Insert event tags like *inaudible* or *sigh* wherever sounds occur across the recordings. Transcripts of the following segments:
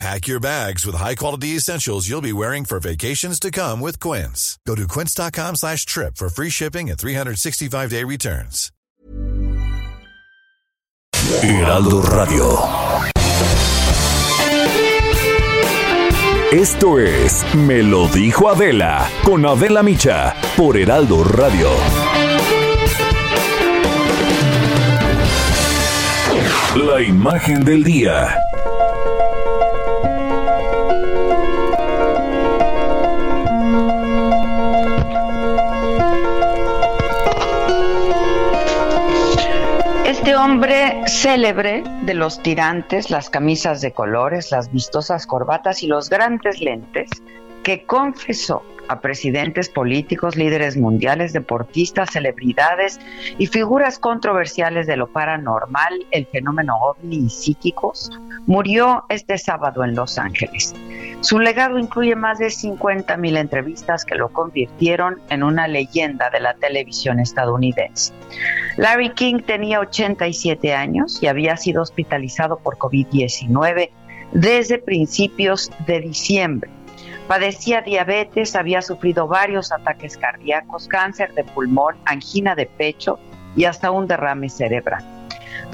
Pack your bags with high-quality essentials you'll be wearing for vacations to come with Quince. Go to quince.com slash trip for free shipping and 365-day returns. Heraldo Radio. Esto es Me lo dijo Adela con Adela Micha por Heraldo Radio. La imagen del día. Este hombre célebre de los tirantes, las camisas de colores, las vistosas corbatas y los grandes lentes, que confesó a presidentes políticos, líderes mundiales, deportistas, celebridades y figuras controversiales de lo paranormal, el fenómeno ovni y psíquicos, murió este sábado en Los Ángeles. Su legado incluye más de 50.000 entrevistas que lo convirtieron en una leyenda de la televisión estadounidense. Larry King tenía 87 años y había sido hospitalizado por COVID-19 desde principios de diciembre. Padecía diabetes, había sufrido varios ataques cardíacos, cáncer de pulmón, angina de pecho y hasta un derrame cerebral.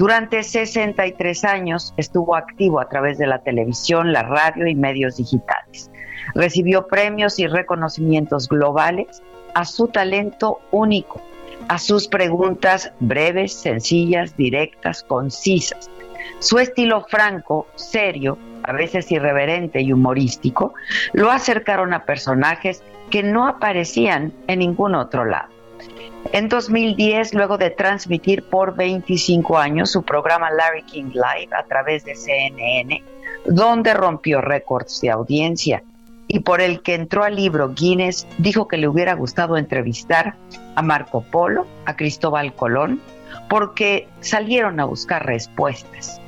Durante 63 años estuvo activo a través de la televisión, la radio y medios digitales. Recibió premios y reconocimientos globales a su talento único, a sus preguntas breves, sencillas, directas, concisas. Su estilo franco, serio, a veces irreverente y humorístico, lo acercaron a personajes que no aparecían en ningún otro lado. En 2010, luego de transmitir por 25 años su programa Larry King Live a través de CNN, donde rompió récords de audiencia y por el que entró al libro Guinness, dijo que le hubiera gustado entrevistar a Marco Polo, a Cristóbal Colón, porque salieron a buscar respuestas.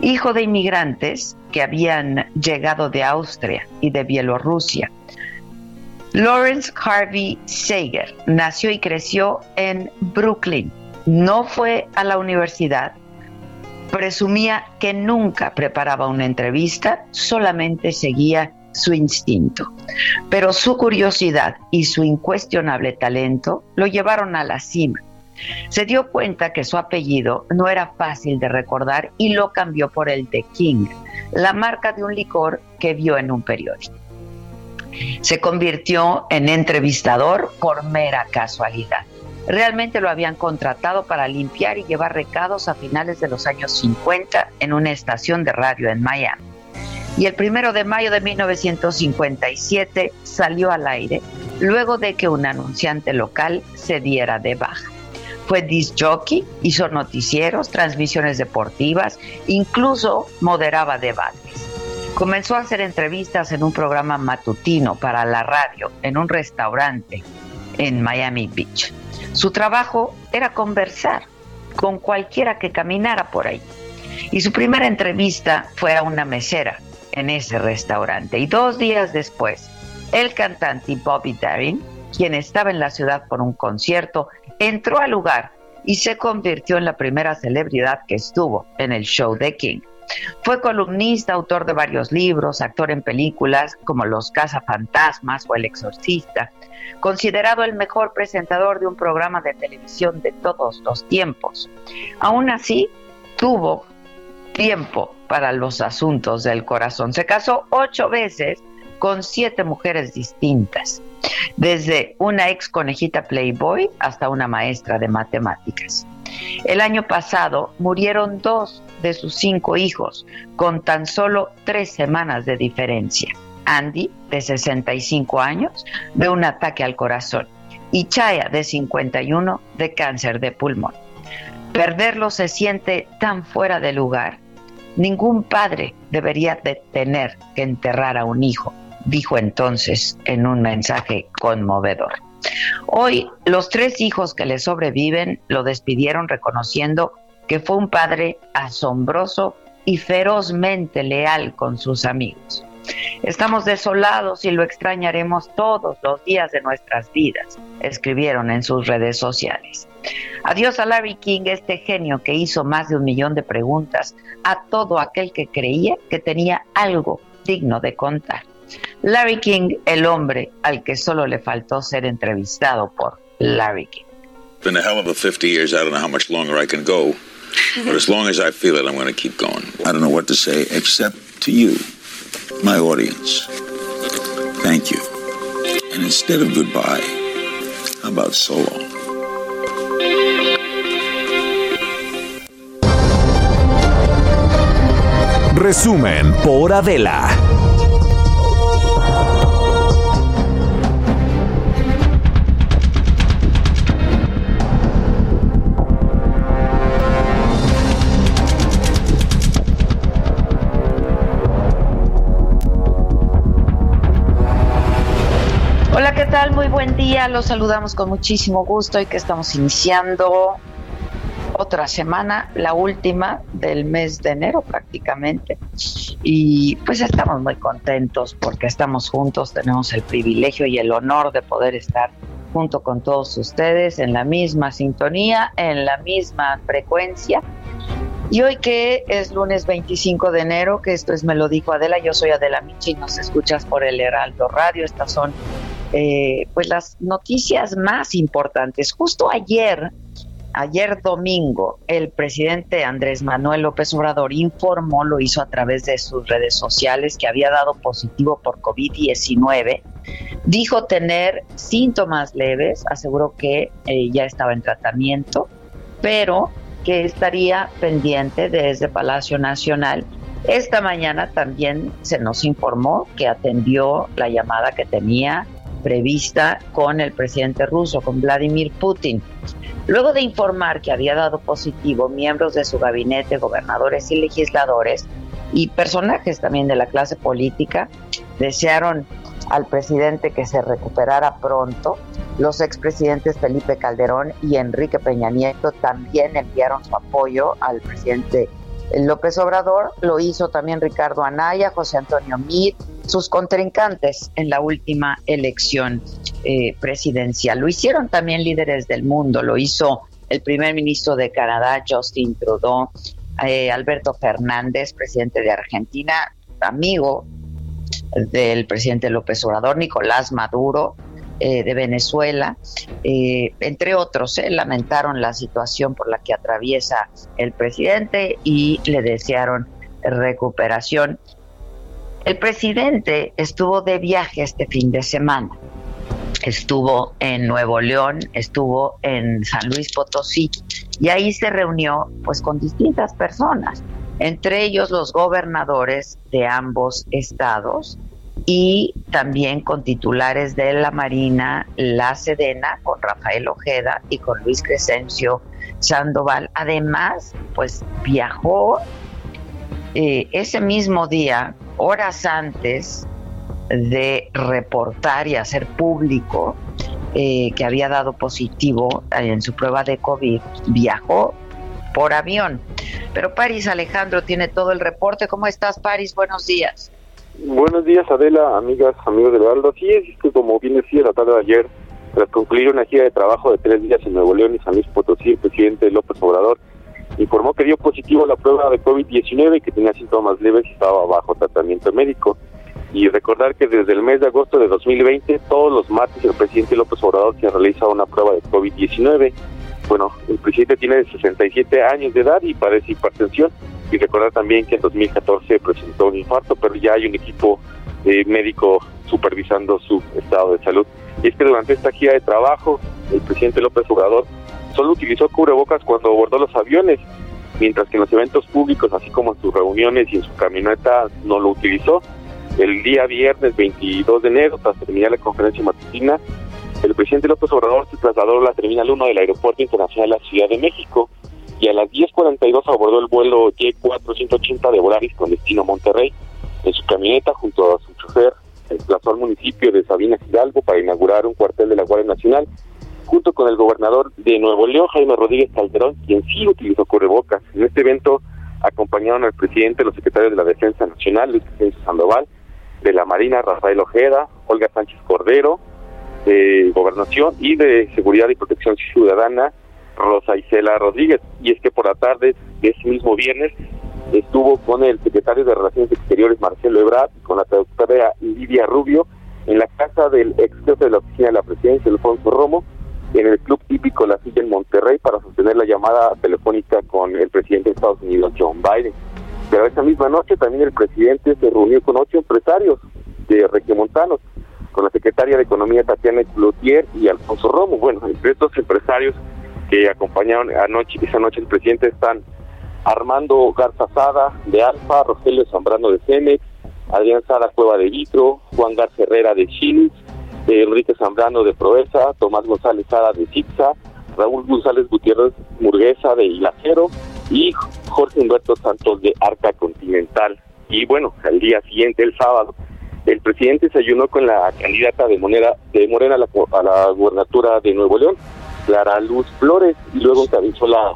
Hijo de inmigrantes que habían llegado de Austria y de Bielorrusia, Lawrence Harvey Sager nació y creció en Brooklyn. No fue a la universidad. Presumía que nunca preparaba una entrevista, solamente seguía su instinto. Pero su curiosidad y su incuestionable talento lo llevaron a la cima. Se dio cuenta que su apellido no era fácil de recordar y lo cambió por el de King, la marca de un licor que vio en un periódico. Se convirtió en entrevistador por mera casualidad. Realmente lo habían contratado para limpiar y llevar recados a finales de los años 50 en una estación de radio en Miami. Y el primero de mayo de 1957 salió al aire luego de que un anunciante local se diera de baja. Fue disc jockey, hizo noticieros, transmisiones deportivas, incluso moderaba debates. Comenzó a hacer entrevistas en un programa matutino para la radio en un restaurante en Miami Beach. Su trabajo era conversar con cualquiera que caminara por ahí. Y su primera entrevista fue a una mesera en ese restaurante. Y dos días después, el cantante Bobby Darin, quien estaba en la ciudad por un concierto, entró al lugar y se convirtió en la primera celebridad que estuvo en el show de King. Fue columnista, autor de varios libros, actor en películas como Los Cazafantasmas o El Exorcista, considerado el mejor presentador de un programa de televisión de todos los tiempos. Aún así, tuvo tiempo para los asuntos del corazón. Se casó ocho veces con siete mujeres distintas, desde una ex conejita Playboy hasta una maestra de matemáticas. El año pasado murieron dos de sus cinco hijos con tan solo tres semanas de diferencia. Andy, de 65 años, de un ataque al corazón, y Chaya, de 51, de cáncer de pulmón. Perderlo se siente tan fuera de lugar. Ningún padre debería de tener que enterrar a un hijo, dijo entonces en un mensaje conmovedor. Hoy los tres hijos que le sobreviven lo despidieron reconociendo que fue un padre asombroso y ferozmente leal con sus amigos. Estamos desolados y lo extrañaremos todos los días de nuestras vidas, escribieron en sus redes sociales. Adiós a Larry King, este genio que hizo más de un millón de preguntas a todo aquel que creía que tenía algo digno de contar. Larry King, el hombre al que solo le faltó ser entrevistado por Larry King. Been a hell of a 50 years. I don't know how much longer I can go. But as long as I feel it, I'm going to keep going. I don't know what to say except to you, my audience. Thank you. And instead of goodbye, how about so long? Resumen por Adela. Muy buen día. Los saludamos con muchísimo gusto y que estamos iniciando otra semana, la última del mes de enero prácticamente. Y pues estamos muy contentos porque estamos juntos, tenemos el privilegio y el honor de poder estar junto con todos ustedes en la misma sintonía, en la misma frecuencia. Y hoy que es lunes 25 de enero, que esto es Me lo dijo Adela, yo soy Adela Michi, nos escuchas por el Heraldo Radio, estas son eh, pues las noticias más importantes. Justo ayer, ayer domingo, el presidente Andrés Manuel López Obrador informó, lo hizo a través de sus redes sociales, que había dado positivo por COVID-19. Dijo tener síntomas leves, aseguró que eh, ya estaba en tratamiento, pero que estaría pendiente desde Palacio Nacional. Esta mañana también se nos informó que atendió la llamada que tenía prevista con el presidente ruso, con Vladimir Putin. Luego de informar que había dado positivo miembros de su gabinete, gobernadores y legisladores, y personajes también de la clase política, desearon al presidente que se recuperara pronto. Los expresidentes Felipe Calderón y Enrique Peña Nieto también enviaron su apoyo al presidente López Obrador. Lo hizo también Ricardo Anaya, José Antonio Meade, sus contrincantes en la última elección eh, presidencial. Lo hicieron también líderes del mundo, lo hizo el primer ministro de Canadá, Justin Trudeau, eh, Alberto Fernández, presidente de Argentina, amigo del presidente López Obrador, Nicolás Maduro, eh, de Venezuela, entre otros, lamentaron la situación por la que atraviesa el presidente y le desearon recuperación. El presidente estuvo de viaje este fin de semana. Estuvo en Nuevo León, estuvo en San Luis Potosí y ahí se reunió pues con distintas personas, entre ellos los gobernadores de ambos estados y también con titulares de la Marina, la Sedena, con Rafael Ojeda y con Luis Crescencio Sandoval. Además, pues viajó eh, ese mismo día horas antes de reportar y hacer público eh, que había dado positivo en su prueba de COVID, viajó por avión. Pero París Alejandro tiene todo el reporte. ¿Cómo estás, París? Buenos días. Buenos días, Adela, amigas, amigos de Valdo. Así es, que como bien decía la tarde de ayer, tras concluir una gira de trabajo de tres días en Nuevo León y San Luis Potosí, el presidente López Obrador informó que dio positivo la prueba de COVID-19 y que tenía síntomas leves y estaba bajo tratamiento médico. Y recordar que desde el mes de agosto de 2020, todos los martes el presidente López Obrador se realiza una prueba de COVID-19. Bueno, el presidente tiene 67 años de edad y padece hipertensión. Y recordar también que en 2014 presentó un infarto, pero ya hay un equipo eh, médico supervisando su estado de salud. Y es que durante esta gira de trabajo, el presidente López Obrador solo utilizó cubrebocas cuando abordó los aviones, mientras que en los eventos públicos, así como en sus reuniones y en su camioneta, no lo utilizó. El día viernes 22 de enero, tras terminar la conferencia matutina, el presidente López Obrador se trasladó a la Terminal 1 del Aeropuerto Internacional de la Ciudad de México y a las 10.42 abordó el vuelo Y480 de Volaris con destino Monterrey. En su camioneta, junto a su chofer, desplazó al municipio de Sabina Hidalgo para inaugurar un cuartel de la Guardia Nacional, junto con el gobernador de Nuevo León, Jaime Rodríguez Calderón, quien sí utilizó cubrebocas. En este evento acompañaron al presidente, los secretarios de la Defensa Nacional, Luis Vicente Sandoval, de la Marina, Rafael Ojeda, Olga Sánchez Cordero, de Gobernación y de Seguridad y Protección Ciudadana, Rosa Isela Rodríguez. Y es que por la tarde de ese mismo viernes estuvo con el secretario de Relaciones Exteriores, Marcelo Ebrard, con la traductora Lidia Rubio, en la casa del ex jefe de la oficina de la presidencia, Alfonso Romo, en el Club Hípico La Silla en Monterrey para sostener la llamada telefónica con el presidente de Estados Unidos, John Biden. Pero esa misma noche también el presidente se reunió con ocho empresarios de regiomontanos, con la secretaria de Economía Tatiana Cloutier y Alfonso Romo. Bueno, entre estos empresarios que acompañaron anoche, esa noche el presidente están Armando Garza Sada de Alfa, Rogelio Zambrano de Cemex, Adrián Sada Cueva de Vitro, Juan Garza Herrera de Chile, Enrique Zambrano de Proeza, Tomás González Sada de Zipsa, Raúl González Gutiérrez Murguesa de Hilacero y Jorge Humberto Santos de Arca Continental. Y bueno, al día siguiente, el sábado, el presidente se ayunó con la candidata de, de Morena a la, a gubernatura de Nuevo León, Clara Luz Flores, y luego encabezó la,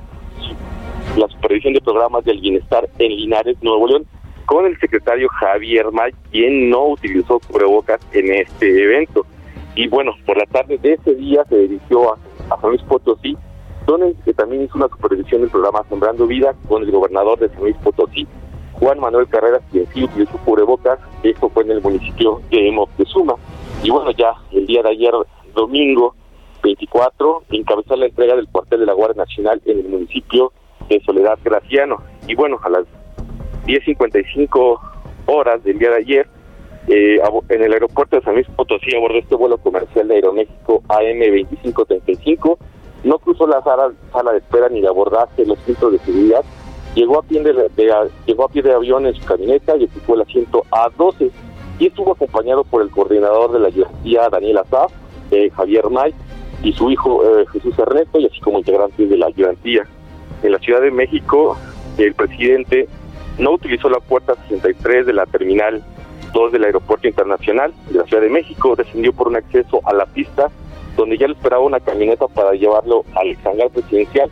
la supervisión de programas del bienestar en Linares, Nuevo León, con el secretario Javier May, quien no utilizó cubrebocas en este evento. Y bueno, por la tarde de ese día se dirigió a, a San Luis Potosí, donde también hizo una supervisión del programa Sembrando Vida con el gobernador de San Luis Potosí, Juan Manuel Carreras, quien sí utilizó cubrebocas, esto fue en el municipio de Moctezuma. Y bueno, ya el día de ayer, domingo 24, encabezó la entrega del cuartel de la Guardia Nacional en el municipio de Soledad Graciano. Y bueno, a las 10.55 horas del día de ayer, eh, en el aeropuerto de San Luis Potosí abordó este vuelo comercial de Aeroméxico AM2535. No cruzó la sala, sala de espera ni de abordaje los filtros de seguridad. Llegó a pie de, llegó a pie de avión en su camioneta y ocupó el asiento A12 y estuvo acompañado por el coordinador de la ayudantía Daniel Azaf, eh, Javier May, y su hijo eh, Jesús Ernesto, y así como integrantes de la ayudantía. En la Ciudad de México, el presidente no utilizó la puerta 63 de la terminal 2 del Aeropuerto Internacional de la Ciudad de México, descendió por un acceso a la pista donde ya le esperaba una camioneta para llevarlo al hangar presidencial,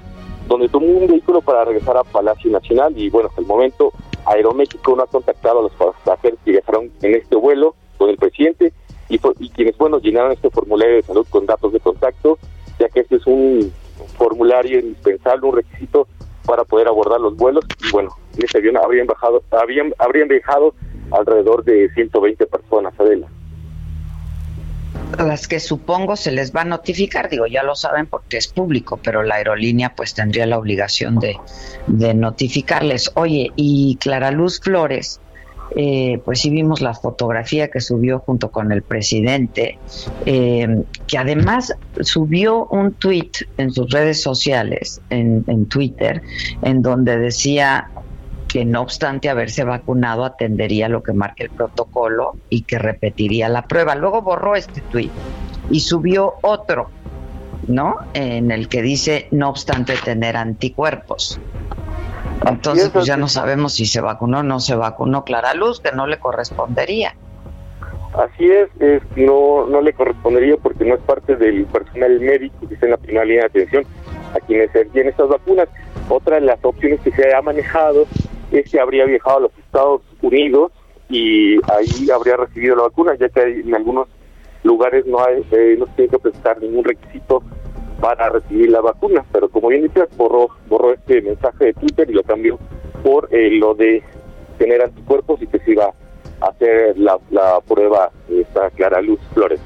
donde tomó un vehículo para regresar a Palacio Nacional y bueno, hasta el momento Aeroméxico no ha contactado a los pasajeros que viajaron en este vuelo con el presidente y, quienes bueno llenaron este formulario de salud con datos de contacto, ya que este es un formulario indispensable, un requisito para poder abordar los vuelos y bueno, en este avión habrían bajado, habían, habrían viajado alrededor de 120 personas, Adela. Las que supongo se les va a notificar, digo, ya lo saben porque es público, pero la aerolínea pues tendría la obligación de, de notificarles. Oye, y Clara Luz Flores, eh, pues sí vimos la fotografía que subió junto con el presidente, eh, que además subió un tweet en sus redes sociales, en, en Twitter, en donde decía que no obstante haberse vacunado atendería lo que marca el protocolo y que repetiría la prueba. Luego borró este tweet y subió otro, ¿no? En el que dice no obstante tener anticuerpos. Entonces, pues ya no sabemos si se vacunó o no se vacunó Clara Luz, que no le correspondería. Así es, no, no le correspondería porque no es parte del personal médico que está en la primera línea de atención a quienes se tienen estas vacunas. Otra de las opciones que se ha manejado es que habría viajado a los Estados Unidos y ahí habría recibido la vacuna, ya que en algunos lugares no, hay, eh, no tiene que presentar ningún requisito para recibir la vacuna, pero como bien dices, borró, borró este mensaje de Twitter y lo cambió por eh, lo de tener anticuerpos y que se iba a hacer la, la prueba esta Clara Luz Flores.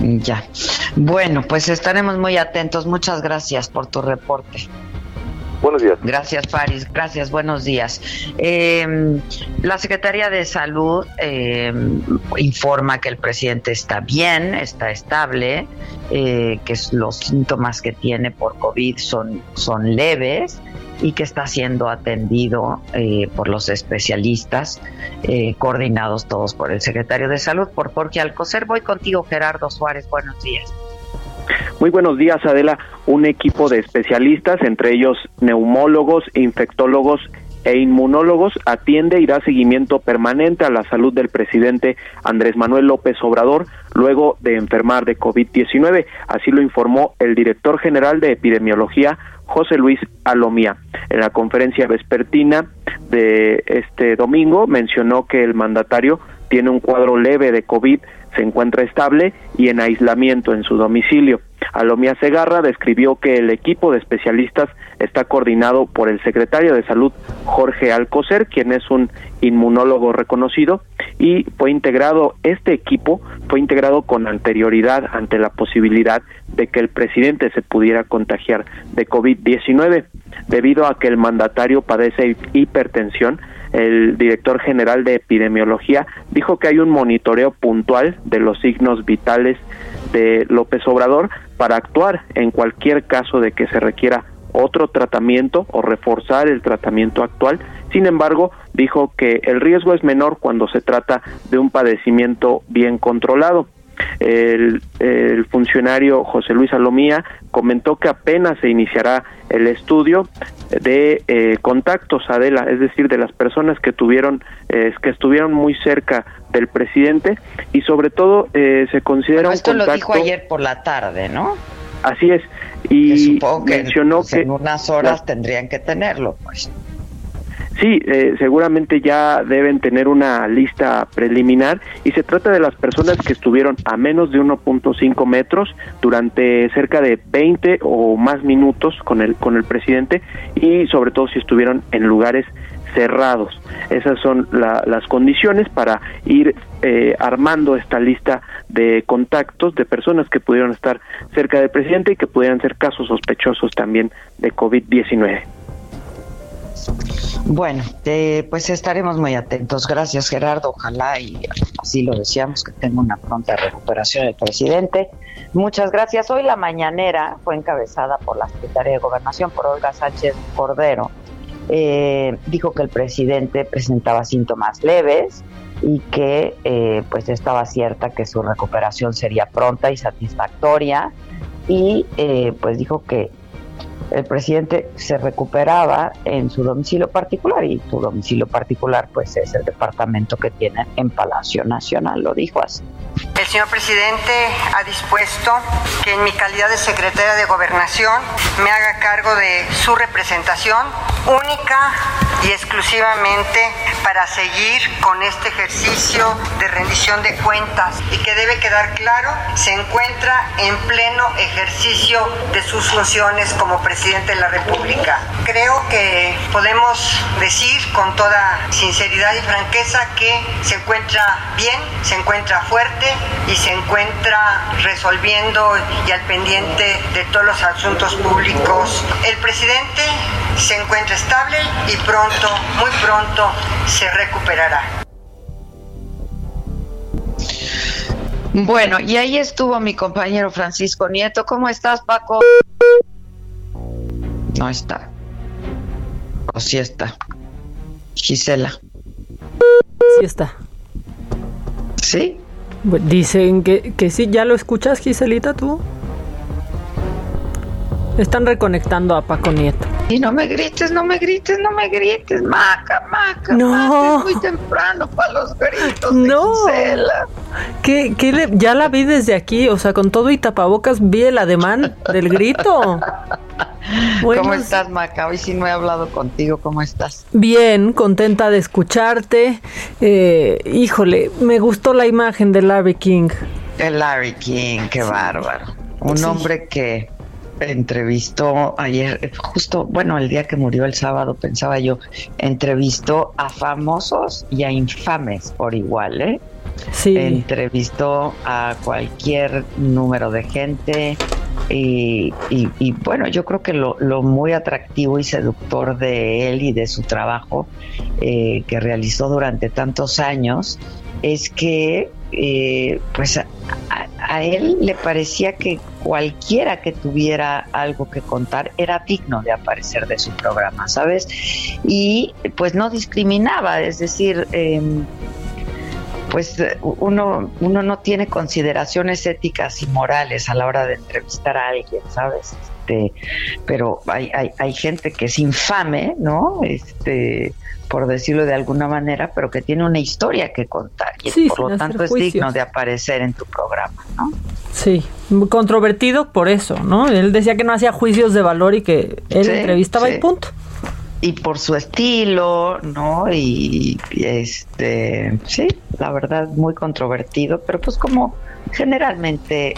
Ya. Bueno, pues estaremos muy atentos. Muchas gracias por tu reporte. Buenos días. Gracias, Faris. Gracias, buenos días. Eh, la Secretaría de Salud eh, informa que el presidente está bien, está estable, eh, que los síntomas que tiene por COVID son, son leves y que está siendo atendido eh, por los especialistas, eh, coordinados todos por el secretario de Salud, por Jorge Alcocer. Voy contigo, Gerardo Suárez. Buenos días. Muy buenos días, Adela. Un equipo de especialistas, entre ellos neumólogos, infectólogos e inmunólogos atiende y da seguimiento permanente a la salud del presidente Andrés Manuel López Obrador luego de enfermar de COVID-19. Así lo informó el director general de epidemiología José Luis Alomía. En la conferencia vespertina de este domingo mencionó que el mandatario tiene un cuadro leve de COVID, se encuentra estable y en aislamiento en su domicilio. Alomía Segarra describió que el equipo de especialistas está coordinado por el secretario de Salud Jorge Alcocer, quien es un inmunólogo reconocido, y fue integrado, este equipo fue integrado con anterioridad ante la posibilidad de que el presidente se pudiera contagiar de COVID-19. Debido a que el mandatario padece hipertensión, el director general de epidemiología dijo que hay un monitoreo puntual de los signos vitales de López Obrador para actuar en cualquier caso de que se requiera otro tratamiento o reforzar el tratamiento actual. Sin embargo, dijo que el riesgo es menor cuando se trata de un padecimiento bien controlado. El, funcionario José Luis Alomía comentó que apenas se iniciará el estudio de eh, contactos Adela, es decir, de las personas que tuvieron eh, que estuvieron muy cerca del presidente y sobre todo eh, se considera esto lo dijo ayer por la tarde, ¿no? Así es y mencionó que, en unas horas tendrían que tenerlo, pues. Sí, eh, seguramente ya deben tener una lista preliminar y se trata de las personas que estuvieron a menos de 1.5 metros durante cerca de 20 o más minutos con el con el presidente y sobre todo si estuvieron en lugares cerrados. Esas son las condiciones para ir eh, armando esta lista de contactos de personas que pudieron estar cerca del presidente y que pudieran ser casos sospechosos también de COVID-19. Bueno, eh, pues estaremos muy atentos. Gracias, Gerardo. Ojalá y así lo deseamos que tenga una pronta recuperación el presidente. Muchas gracias. Hoy la mañanera fue encabezada por la secretaria de Gobernación, por Olga Sánchez Cordero. Eh, dijo que el presidente presentaba síntomas leves y que eh, pues estaba cierta que su recuperación sería pronta y satisfactoria y pues dijo que el presidente se recuperaba en su domicilio particular y su domicilio particular pues es el departamento que tiene en Palacio Nacional, lo dijo así. El señor presidente ha dispuesto que en mi calidad de secretaria de gobernación me haga cargo de su representación única y exclusivamente para seguir con este ejercicio de rendición de cuentas y que debe quedar claro, se encuentra en pleno ejercicio de sus funciones como presidente de la República. Creo que podemos decir con toda sinceridad y franqueza que se encuentra bien, se encuentra fuerte y se encuentra resolviendo y al pendiente de todos los asuntos públicos. El presidente se encuentra estable y pronto, muy pronto, se recuperará. Bueno, y ahí estuvo mi compañero Francisco Nieto. ¿Cómo estás, Paco? No está. O sí está. Gisela. Sí está. ¿Sí? Dicen que, que sí, ¿ya lo escuchas, Giselita, tú? Están reconectando a Paco Nieto. Y no me grites, no me grites, no me grites, maca, maca. No. es muy temprano para los gritos. No. ¿Qué, qué ya la vi desde aquí, o sea, con todo y tapabocas vi el ademán del grito. *laughs* ¿Cómo estás, Maca? Hoy sí no he hablado contigo. ¿Cómo estás? Bien, contenta de escucharte. Eh, híjole, me gustó la imagen de Larry King. De Larry King, qué bárbaro. Un hombre que entrevistó ayer, justo, bueno, el día que murió el sábado, pensaba yo, entrevistó a famosos y a infames por igual, ¿eh? Sí. Entrevistó a cualquier número de gente y, y, bueno, yo creo que lo, lo, muy atractivo y seductor de él y de su trabajo eh, que realizó durante tantos años es que eh, pues a, él le parecía que cualquiera que tuviera algo que contar era digno de aparecer de su programa, ¿sabes? Y pues no discriminaba, es decir, em, pues uno, uno no tiene consideraciones éticas y morales a la hora de entrevistar a alguien, ¿sabes? Este, pero hay, hay, hay gente que es infame, ¿no? Este, por decirlo de alguna manera, pero que tiene una historia que contar y por lo tanto es digno de aparecer en tu programa, ¿no? Sí, controvertido por eso, ¿no? Él decía que no hacía juicios de valor y que él entrevistaba y punto. Y por su estilo, ¿no? Y, este, sí, la verdad, muy controvertido, pero pues como generalmente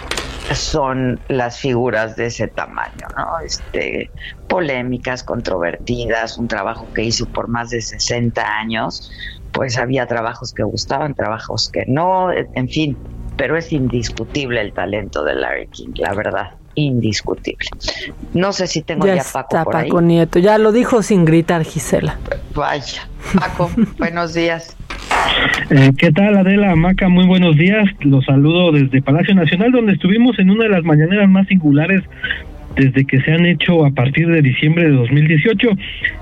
son las figuras de ese tamaño, ¿no? Este, polémicas, controvertidas, un trabajo que hizo por más de 60 años, pues había trabajos que gustaban, trabajos que no, en fin, pero es indiscutible el talento de Larry King, la verdad, indiscutible. No sé si tengo ya, Paco por Paco Nieto, ya lo dijo sin gritar Gisela. Vaya, Paco, *laughs* buenos días. Eh, ¿Qué tal Adela Maca? Muy buenos días. Los saludo desde Palacio Nacional, donde estuvimos en una de las mañaneras más singulares desde que se han hecho a partir de diciembre de 2018.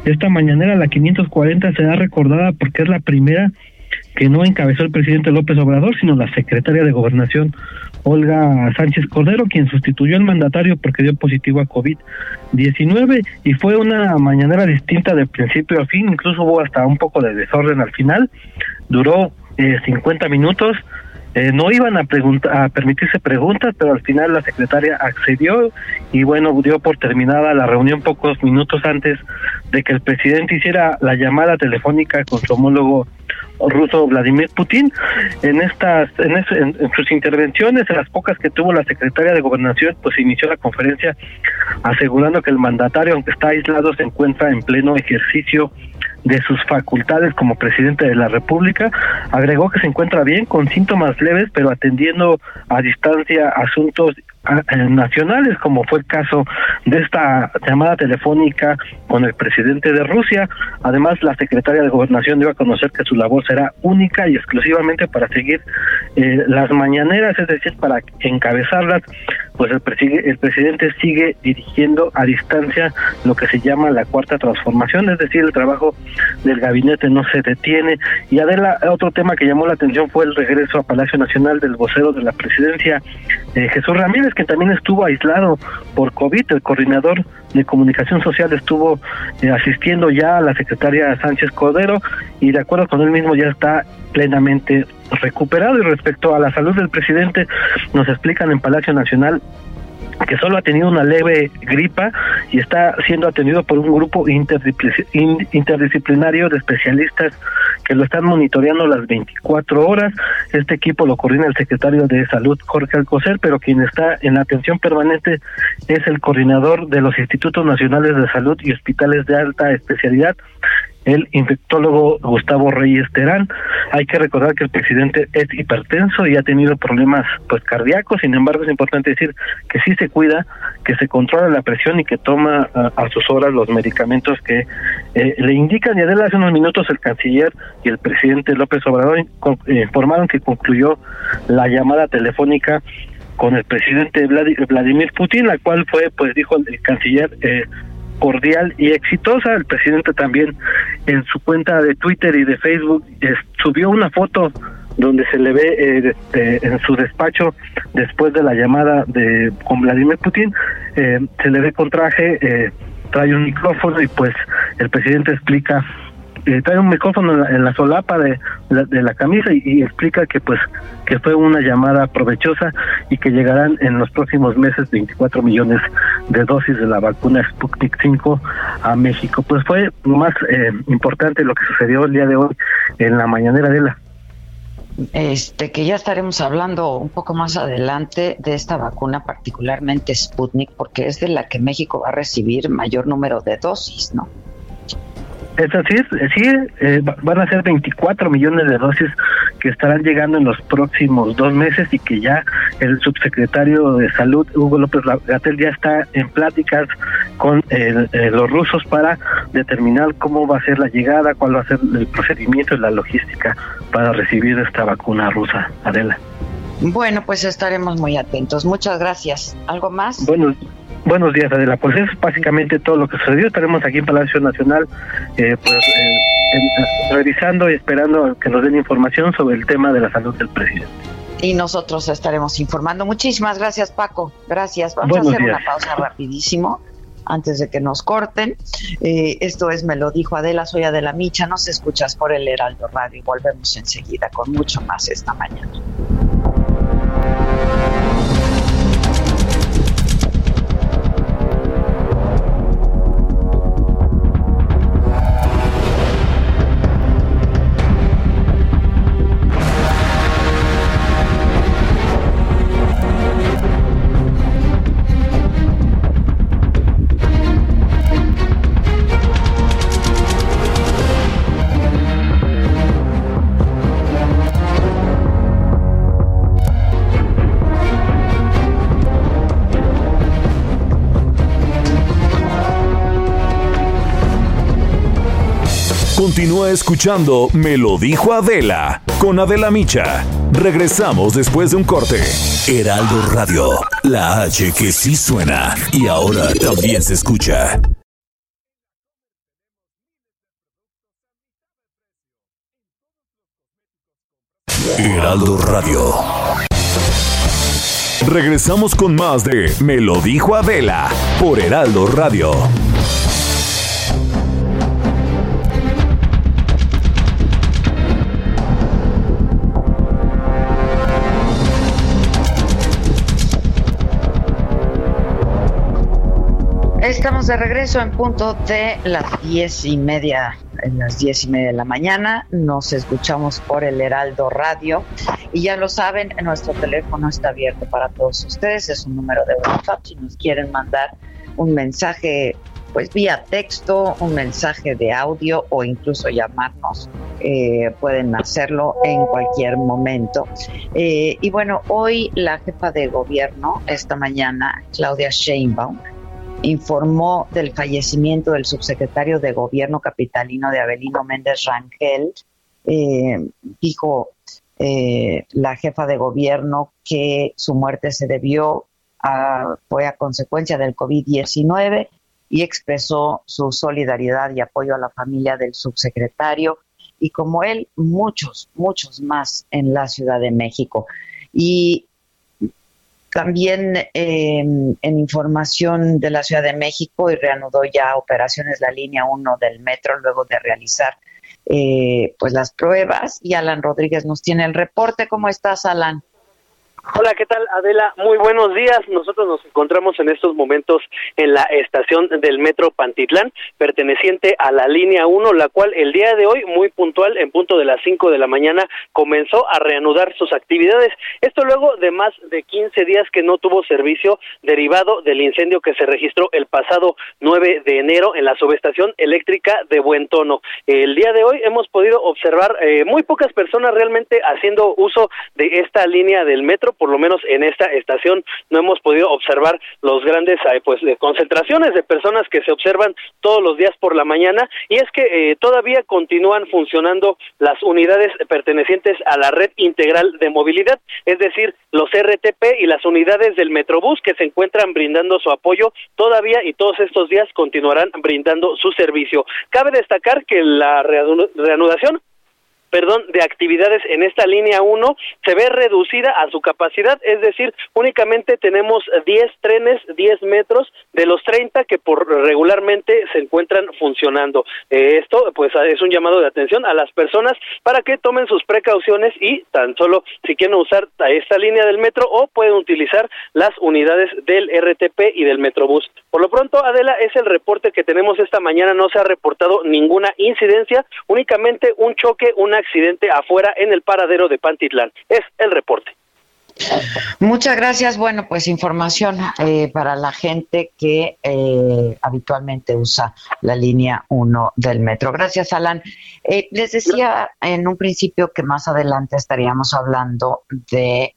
Esta mañanera, la 540, será recordada porque es la primera que no encabezó el presidente López Obrador, sino la secretaria de Gobernación, Olga Sánchez Cordero, quien sustituyó al mandatario porque dio positivo a COVID-19 y fue una mañanera distinta de principio a fin, incluso hubo hasta un poco de desorden al final, duró eh, 50 minutos, eh, no iban a, a permitirse preguntas, pero al final la secretaria accedió y bueno, dio por terminada la reunión pocos minutos antes de que el presidente hiciera la llamada telefónica con su homólogo ruso Vladimir Putin. En estas, en, sus intervenciones, en las pocas que tuvo la secretaria de Gobernación, pues inició la conferencia asegurando que el mandatario, aunque está aislado, se encuentra en pleno ejercicio de sus facultades como presidente de la República. Agregó que se encuentra bien con síntomas leves, pero atendiendo a distancia asuntos nacionales, como fue el caso de esta llamada telefónica con el presidente de Rusia. Además, la secretaria de Gobernación dio a conocer que su labor será única y exclusivamente para seguir eh, las mañaneras, es decir, para encabezarlas, pues el, el presidente sigue dirigiendo a distancia lo que se llama la cuarta transformación, es decir, el trabajo del gabinete no se detiene. Y Adela, otro tema que llamó la atención fue el regreso a Palacio Nacional del vocero de la presidencia, eh, Jesús Ramírez, que también estuvo aislado por COVID. El coordinador de comunicación social estuvo eh, asistiendo ya a la secretaria Sánchez Cordero y de acuerdo con él mismo ya está plenamente recuperado. Y respecto a la salud del presidente, nos explican en Palacio Nacional que solo ha tenido una leve gripa y está siendo atendido por un grupo interdisciplinario de especialistas que lo están monitoreando las 24 horas. Este equipo lo coordina el secretario de Salud, Jorge Alcocer, pero quien está en atención permanente es el coordinador de los Institutos Nacionales de Salud y Hospitales de Alta Especialidad, el infectólogo Gustavo Reyes Terán. Hay que recordar que el presidente es hipertenso y ha tenido problemas pues cardíacos, sin embargo es importante decir que sí se cuida, que se controla la presión y que toma a, sus horas los medicamentos que eh, le indican. Y hace unos minutos el canciller y el presidente López Obrador eh, informaron que concluyó la llamada telefónica con el presidente Vladimir Putin, la cual fue, pues dijo el canciller, eh, cordial y exitosa. El presidente también en su cuenta de Twitter y de Facebook subió una foto donde se le ve eh, en su despacho después de la llamada de con Vladimir Putin, eh, se le ve con traje, eh, trae un micrófono y pues el presidente explica eh, trae un micrófono en la, solapa de, la, camisa y, explica que pues que fue una llamada provechosa y que llegarán en los próximos meses 24 millones de dosis de la vacuna Sputnik 5 a México. Pues fue más eh, importante lo que sucedió el día de hoy en la mañanera de la este que ya estaremos hablando un poco más adelante de esta vacuna, particularmente Sputnik, porque es de la que México va a recibir mayor número de dosis, ¿no? Es así, sí, eh, van a ser 24 millones de dosis que estarán llegando en los próximos dos meses y que ya el subsecretario de Salud, Hugo López Gatel, ya está en pláticas con eh, los rusos para determinar cómo va a ser la llegada, cuál va a ser el procedimiento y la logística para recibir esta vacuna rusa. Adela. Bueno, pues estaremos muy atentos. Muchas gracias. ¿Algo más? Bueno, Buenos días, Adela. Pues es básicamente todo lo que sucedió. Estaremos aquí en Palacio Nacional eh, pues, eh, revisando y esperando que nos den información sobre el tema de la salud del presidente. y nosotros estaremos informando. Muchísimas gracias, Paco. Gracias. Vamos a hacer una pausa rapidísimo antes de que nos corten. Eh, esto es Me lo dijo Adela, soy Adela Micha. Nos escuchas por el Heraldo Radio volvemos enseguida con mucho más esta mañana. Continúa escuchando Me lo dijo Adela con Adela Micha. Regresamos después de un corte. Heraldo Radio, la H que sí suena y ahora también se escucha. Heraldo Radio. Regresamos con más de Me lo dijo Adela por Heraldo Radio. Estamos de regreso en punto de las diez y media, en las diez y media de la mañana. Nos escuchamos por el Heraldo Radio y ya lo saben, nuestro teléfono está abierto para todos ustedes. Es un número de WhatsApp si nos quieren mandar un mensaje, pues vía texto, un mensaje de audio o incluso llamarnos. Eh, pueden hacerlo en cualquier momento. Eh, y bueno, hoy la jefa de gobierno, esta mañana, Claudia Sheinbaum, informó del fallecimiento del subsecretario de Gobierno capitalino de Abelino Méndez Rangel. Eh, dijo eh, la jefa de gobierno que su muerte se debió a, fue a consecuencia del COVID-19 y expresó su solidaridad y apoyo a la familia del subsecretario y como él, muchos, muchos más en la Ciudad de México. Y también em, en información de la Ciudad de México y reanudó ya operaciones la línea 1 del metro luego de realizar eh, pues las pruebas. Y Alan Rodríguez nos tiene el reporte. ¿Cómo estás, Alan? Hola, ¿qué tal Adela? Muy buenos días. Nosotros nos encontramos en estos momentos en la estación del Metro Pantitlán, perteneciente a la línea 1, la cual el día de hoy, muy puntual, en punto de las 5 de la mañana, comenzó a reanudar sus actividades. Esto luego de más de 15 días que no tuvo servicio derivado del incendio que se registró el pasado 9 de enero en la subestación eléctrica de Buen Tono. El día de hoy hemos podido observar eh, muy pocas personas realmente haciendo uso de esta línea del metro por lo menos en esta estación no hemos podido observar los grandes eh, pues concentraciones de personas que se observan todos los días por la mañana y es que eh, todavía continúan funcionando las unidades pertenecientes a la red integral de movilidad, es decir, los RTP y las unidades del Metrobús que se encuentran brindando su apoyo todavía y todos estos días continuarán brindando su servicio. Cabe destacar que la reanudación perdón, de actividades en esta línea 1 se ve reducida a su capacidad, es decir, únicamente tenemos 10 trenes, 10 metros de los 30 que por regularmente se encuentran funcionando. Eh, esto pues es un llamado de atención a las personas para que tomen sus precauciones y tan solo si quieren usar esta línea del metro o pueden utilizar las unidades del RTP y del Metrobús. Por lo pronto, Adela, es el reporte que tenemos esta mañana, no se ha reportado ninguna incidencia, únicamente un choque, una accidente afuera en el paradero de Pantitlán. Es el reporte. Muchas gracias. Bueno, pues información eh, para la gente que eh, habitualmente usa la línea 1 del metro. Gracias, Alan. Eh, les decía en un principio que más adelante estaríamos hablando de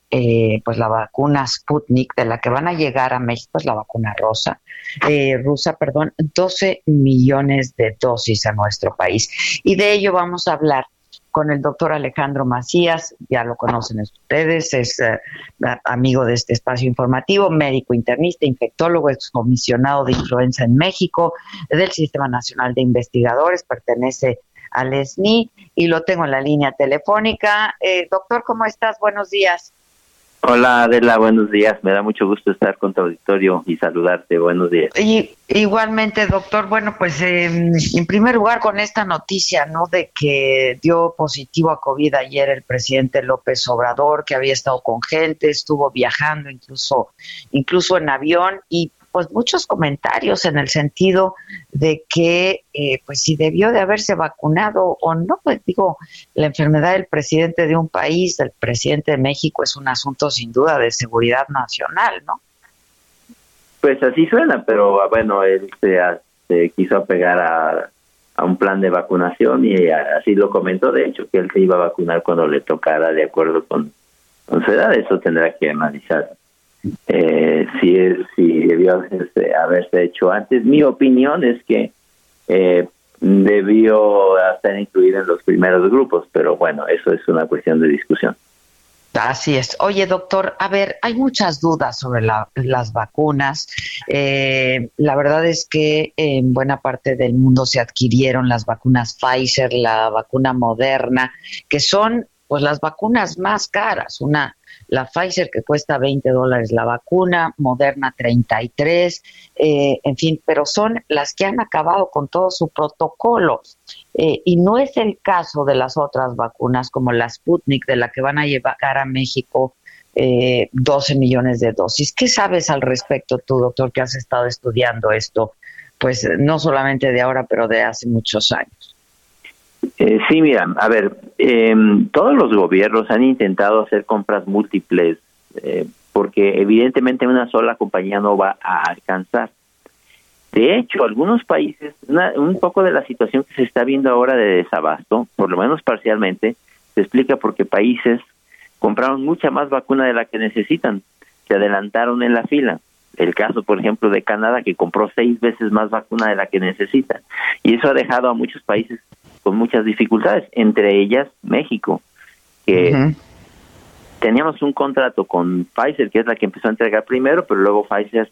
pues la vacuna Sputnik, de la que van a llegar a México, es la vacuna rosa, rusa, perdón, 12 millones de dosis a nuestro país. Y de ello vamos a hablar con el doctor Alejandro Macías, ya lo conocen ustedes, es eh, amigo de este espacio informativo, médico internista, infectólogo, excomisionado de influenza en México, del Sistema Nacional de Investigadores, pertenece al SNI y lo tengo en la línea telefónica. Eh, doctor, ¿cómo estás? Buenos días. Hola Adela, buenos días. Me da mucho gusto estar con tu auditorio y saludarte. Buenos días. Y, igualmente, doctor. Bueno, pues em, en primer lugar con esta noticia, ¿no? De que dio positivo a COVID ayer el presidente López Obrador, que había estado con gente, estuvo viajando incluso, incluso en avión y pues muchos comentarios en el sentido de que eh, pues si debió de haberse vacunado o no, pues digo, la enfermedad del presidente de un país, del presidente de México, es un asunto sin duda de seguridad nacional, ¿no? Pues así suena, pero ah, bueno, él se, quiso apegar a, un plan de vacunación y así lo comentó, de hecho, que él se iba a vacunar cuando le tocara de acuerdo con, con su edad, eso tendrá que analizar eh, si, si debió haberse, hecho antes. Mi opinión es que eh, debió estar incluido en los primeros grupos, pero bueno, eso es una cuestión de discusión. Así es. Oye, doctor, a ver, hay muchas dudas sobre las vacunas. Eh, la verdad es que en buena parte del mundo se adquirieron las vacunas Pfizer, la vacuna Moderna, que son pues las vacunas más caras. Una la Pfizer que cuesta 20 dólares la vacuna, Moderna 33, eh, en fin, pero son las que han acabado con todo su protocolo. Eh, y no es el caso de las otras vacunas como la Sputnik, de la que van a llevar a México eh, 12 millones de dosis. ¿Qué sabes al respecto tú, doctor, que has estado estudiando esto? Pues no solamente de ahora, pero de hace muchos años. Eh, sí, mira, a ver, em, todos los gobiernos han intentado hacer compras múltiples eh, porque evidentemente una sola compañía no va a alcanzar. De hecho, algunos países, un poco de la situación que se está viendo ahora de desabasto, por lo menos parcialmente, se explica porque países compraron mucha más vacuna de la que necesitan, se adelantaron en la fila. El caso, por ejemplo, de Canadá, que compró seis veces más vacuna de la que necesita. Y eso ha dejado a muchos países con muchas dificultades, entre ellas México, que teníamos un contrato con Pfizer, que es la que empezó a entregar primero, pero luego Pfizer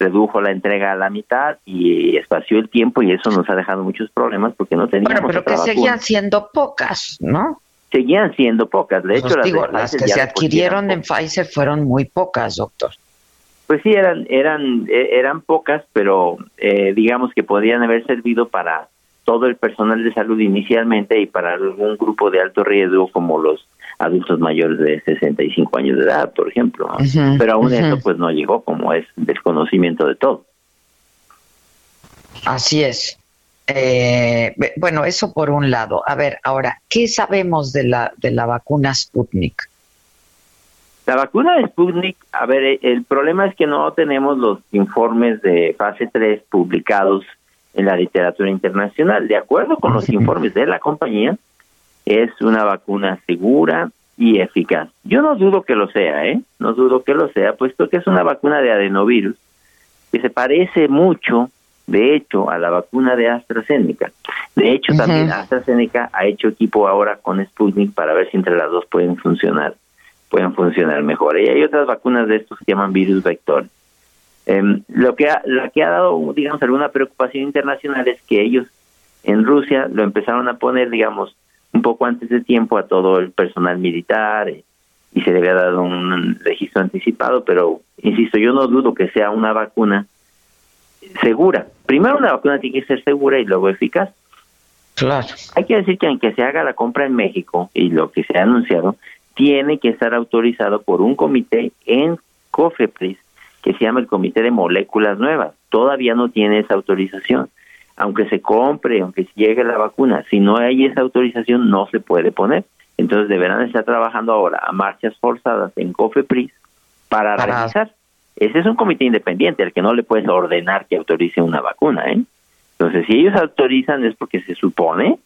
redujo la entrega a la mitad y espació el tiempo y eso nos ha dejado muchos problemas porque no teníamos Bueno, pero que seguían siendo pocas, ¿no? Seguían siendo pocas, de hecho las, las que se adquirieron en Pfizer fueron muy pocas, doctor. Pues sí, eran eran e, eran pocas, pero eh, digamos que podrían haber servido para todo el personal de salud inicialmente y para algún grupo de alto riesgo como los adultos mayores de 65 años de edad, por ejemplo. Pero aún eso pues no llegó como es desconocimiento de todo. Así es. Eh, bueno, eso por un lado. A ver, ahora, ¿qué sabemos de la, de la vacuna Sputnik? La vacuna de Sputnik, a ver, el problema es que no tenemos los informes de fase 3 publicados en la literatura internacional. De acuerdo con los *laughs* informes de la compañía, es una vacuna segura y eficaz. Yo no dudo que lo sea, ¿eh? No dudo que lo sea, puesto que es una vacuna de adenovirus que se parece mucho, de hecho, a la vacuna de AstraZeneca. De hecho, también AstraZeneca ha hecho equipo ahora con Sputnik para ver si entre las dos pueden funcionar, pueden funcionar mejor. Y hay otras vacunas de estos que se llaman virus vectores. Em, lo que ha, la que ha dado, digamos, alguna preocupación internacional es que ellos en Rusia lo empezaron a poner, digamos, un poco antes de tiempo a todo el personal militar eh, y se le había dado un registro anticipado, pero insisto, yo no dudo que sea una vacuna segura. Primero una vacuna tiene que ser segura y luego eficaz. Claro. Hay que decir que aunque se haga la compra en México y lo que se ha anunciado, tiene que estar autorizado por un comité en COFEPRIS que se llama el Comité de Moléculas Nuevas. Todavía no tiene esa autorización. Aunque se compre, aunque llegue la vacuna, si no hay esa autorización no se puede poner. Entonces deberán estar trabajando ahora a marchas forzadas en COFEPRIS para, revisar. Ese es un comité independiente al que no le puedes ordenar que autorice una vacuna. ¿eh? Entonces, si ellos autorizan es porque se supone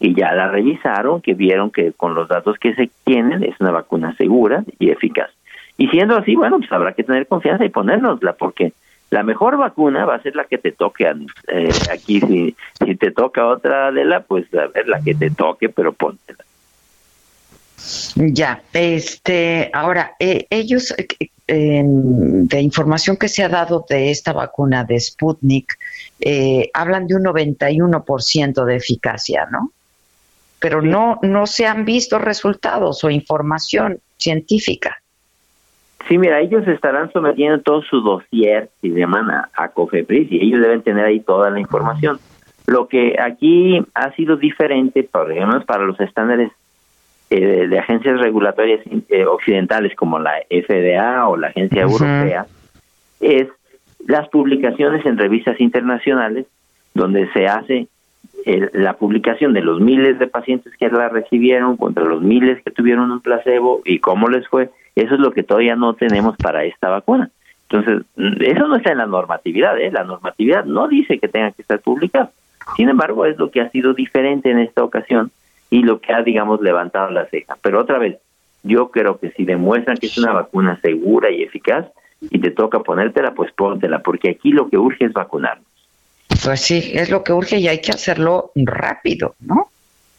que ya la revisaron, que vieron que con los datos que se tienen es una vacuna segura y eficaz. Y siendo así, bueno, pues habrá que tener confianza y ponérnosla, porque la mejor vacuna va a ser la que te toque eh, aquí. Si, te toca otra de la, pues a ver la que te toque, pero póntela. Ya, este, ahora, eh, ellos, eh, de información que se ha dado de esta vacuna de Sputnik, hablan de un 91% de eficacia, ¿no? Pero no, no se han visto resultados o información científica. Sí, mira, ellos estarán sometiendo todo su dossier, si se llaman a, a COFEPRIS, y ellos deben tener ahí toda la información. Lo que aquí ha sido diferente, por ejemplo, para los estándares eh, de agencias regulatorias eh, occidentales como la FDA o la Agencia Europea, es las publicaciones en revistas internacionales, donde se hace la publicación de los miles de pacientes que la recibieron contra los miles que tuvieron un placebo y cómo les fue. Eso es lo que todavía no tenemos para esta vacuna. Entonces, eso no está en la normatividad, ¿eh? La normatividad no dice que tenga que estar publicado. Sin embargo, es lo que ha sido diferente en esta ocasión y lo que ha, digamos, levantado la ceja. Pero otra vez, yo creo que si demuestran que es una vacuna segura y eficaz y te toca ponértela, pues póntela, porque aquí lo que urge es vacunarnos. Pues sí, es lo que urge y hay que hacerlo rápido, ¿no?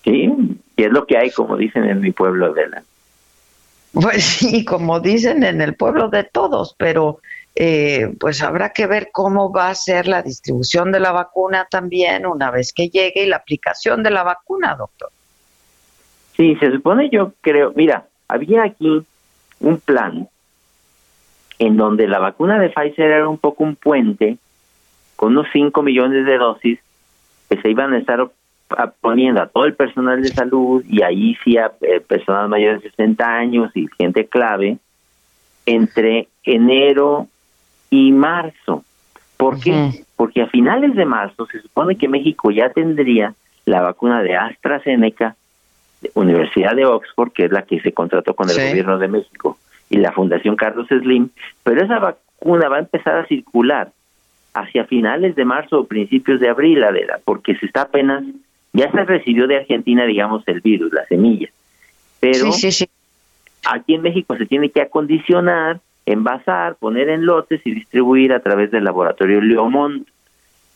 Sí, y es lo que hay, como dicen en mi pueblo de la. Pues *laughs* sí, como dicen en el pueblo de todos, pero eh, pues habrá que ver cómo va a ser la distribución de la vacuna también una vez que llegue y la aplicación de la vacuna, doctor. Sí, se supone, yo creo, mira, había aquí un plan en donde la vacuna de Pfizer era un poco un puente con unos 5 millones de dosis que se iban a estar poniendo a todo el personal de salud y ahí sí a eh, personal mayor de 60 años y gente clave entre enero y marzo. ¿Por qué? Porque a finales de marzo se supone que México ya tendría la vacuna de AstraZeneca Universidad de Oxford, que es la que se contrató con el gobierno de México, y la Fundación Carlos Slim, pero esa vacuna va a empezar a circular hacia finales de marzo o principios de abril, Adela, porque se está apenas, ya se recibió de Argentina, digamos, el virus, la semilla, pero aquí en México se tiene que acondicionar, envasar, poner en lotes y distribuir a través del laboratorio Leomont.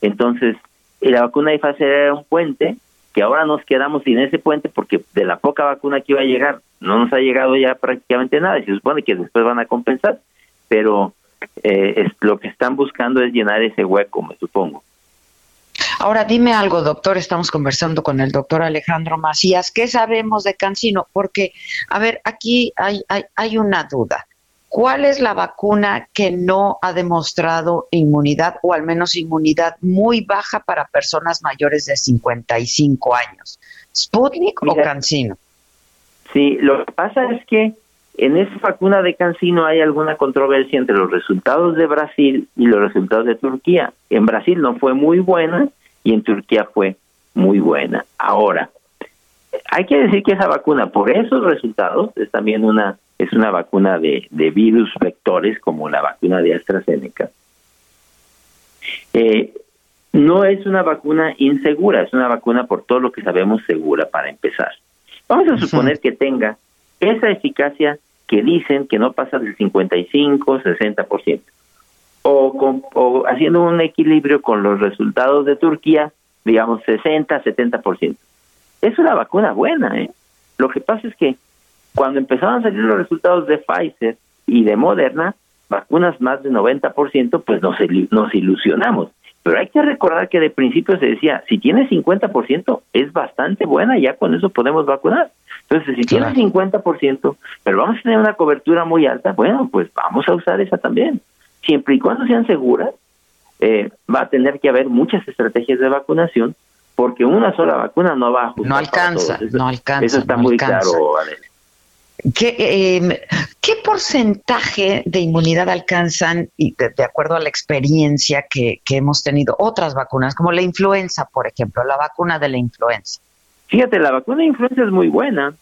Entonces, la vacuna de fase era un puente que ahora nos quedamos sin ese puente porque de la poca vacuna que iba a llegar no nos ha llegado ya prácticamente nada y se supone que después van a compensar, pero eh, es, lo que están buscando es llenar ese hueco, me supongo. Ahora dime algo, doctor, estamos conversando con el doctor Alejandro Macías, ¿qué sabemos de Cancino? Porque, a ver, aquí hay, hay, hay una duda. ¿Cuál es la vacuna que no ha demostrado inmunidad o al menos inmunidad muy baja para personas mayores de 55 años? ¿Sputnik o Cancino? Sí, lo que pasa es que en esa vacuna de Cancino hay alguna controversia entre los resultados de Brasil y los resultados de Turquía. En Brasil no fue muy buena y en Turquía fue muy buena. Ahora, hay que decir que esa vacuna, por esos resultados, es también una es una vacuna de, virus vectores como la vacuna de AstraZeneca. Eh, no es una vacuna insegura, es una vacuna por todo lo que sabemos segura para empezar. Vamos a suponer que tenga esa eficacia que dicen que no pasa del 55, 60%. O, o haciendo un equilibrio con los resultados de Turquía, digamos 60, 70%. Es una vacuna buena, ¿eh? Lo que pasa es que cuando empezaron a salir los resultados de Pfizer y de Moderna, vacunas más de 90%, pues nos, nos ilusionamos. Pero hay que recordar que de principio se decía, si tiene 50% es bastante buena, ya con eso podemos vacunar. Entonces, si tiene 50%, pero vamos a tener una cobertura muy alta, bueno, pues vamos a usar esa también. Siempre y cuando sean seguras, eh, va a tener que haber muchas estrategias de vacunación, porque una sola vacuna no va a No alcanza, no alcanza. Eso está muy claro, ¿Qué, em, ¿Qué, porcentaje de inmunidad alcanzan, y de, acuerdo a la experiencia que, hemos tenido, otras vacunas, como la influenza, por ejemplo, la vacuna de la influenza? Fíjate, la vacuna de influenza es muy buena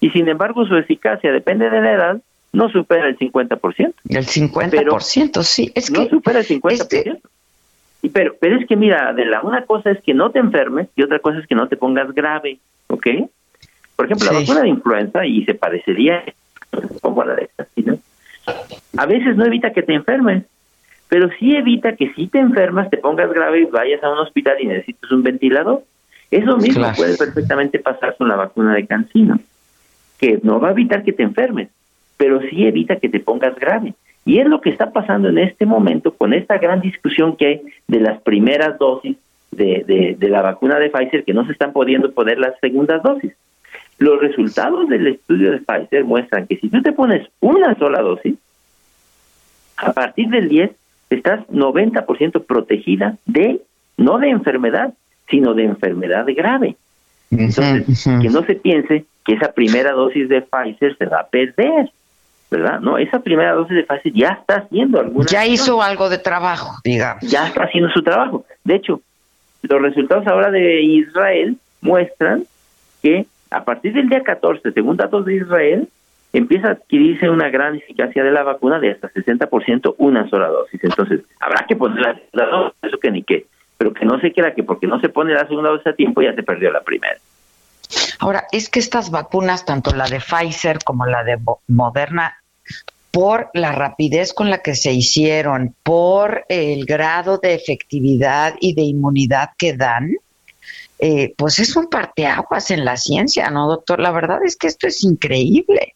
y sin embargo su eficacia, depende de la edad, no supera el 50%. El 50%, sí. Es no supera el 50%. Este pero, pero es que mira, de la una cosa es que no te enfermes y otra cosa es que no te pongas grave, ¿ok? Por ejemplo, la vacuna de influenza, y se parecería como a la de esta, a veces no evita que te enfermes, pero sí evita que si te enfermas, te pongas grave y vayas a un hospital y necesites un ventilador. Eso mismo puede perfectamente pasar con la vacuna de cancino, que no va a evitar que te enfermes, pero sí evita que te pongas grave. Y es lo que está pasando en este momento con esta gran discusión que hay de las primeras dosis de, de la vacuna de Pfizer, que no se están pudiendo poner las segundas dosis. Los resultados del estudio de Pfizer muestran que si tú te pones una sola dosis, A partir del 10 estás 90% protegida de, no de enfermedad, sino de enfermedad grave. Entonces, que no se piense que esa primera dosis de Pfizer se va a perder, ¿verdad? No, esa primera dosis de Pfizer ya está haciendo alguna... Ya hizo algo de trabajo, digamos. Ya está haciendo su trabajo. De hecho, los resultados ahora de Israel muestran que a partir del día 14, según datos de Israel, empieza a adquirirse una gran eficacia de la vacuna de hasta 60% una sola dosis. Entonces, habrá que poner la segunda dosis, eso que ni qué, pero que no se quiera que porque no se pone la segunda dosis a tiempo ya se perdió la primera. Ahora, es que estas vacunas, tanto la de Pfizer como la de Moderna, por la rapidez con la que se hicieron, por el grado de efectividad y de inmunidad que dan, eh, pues es un parteaguas en la ciencia, ¿no, doctor? La verdad es que esto es increíble.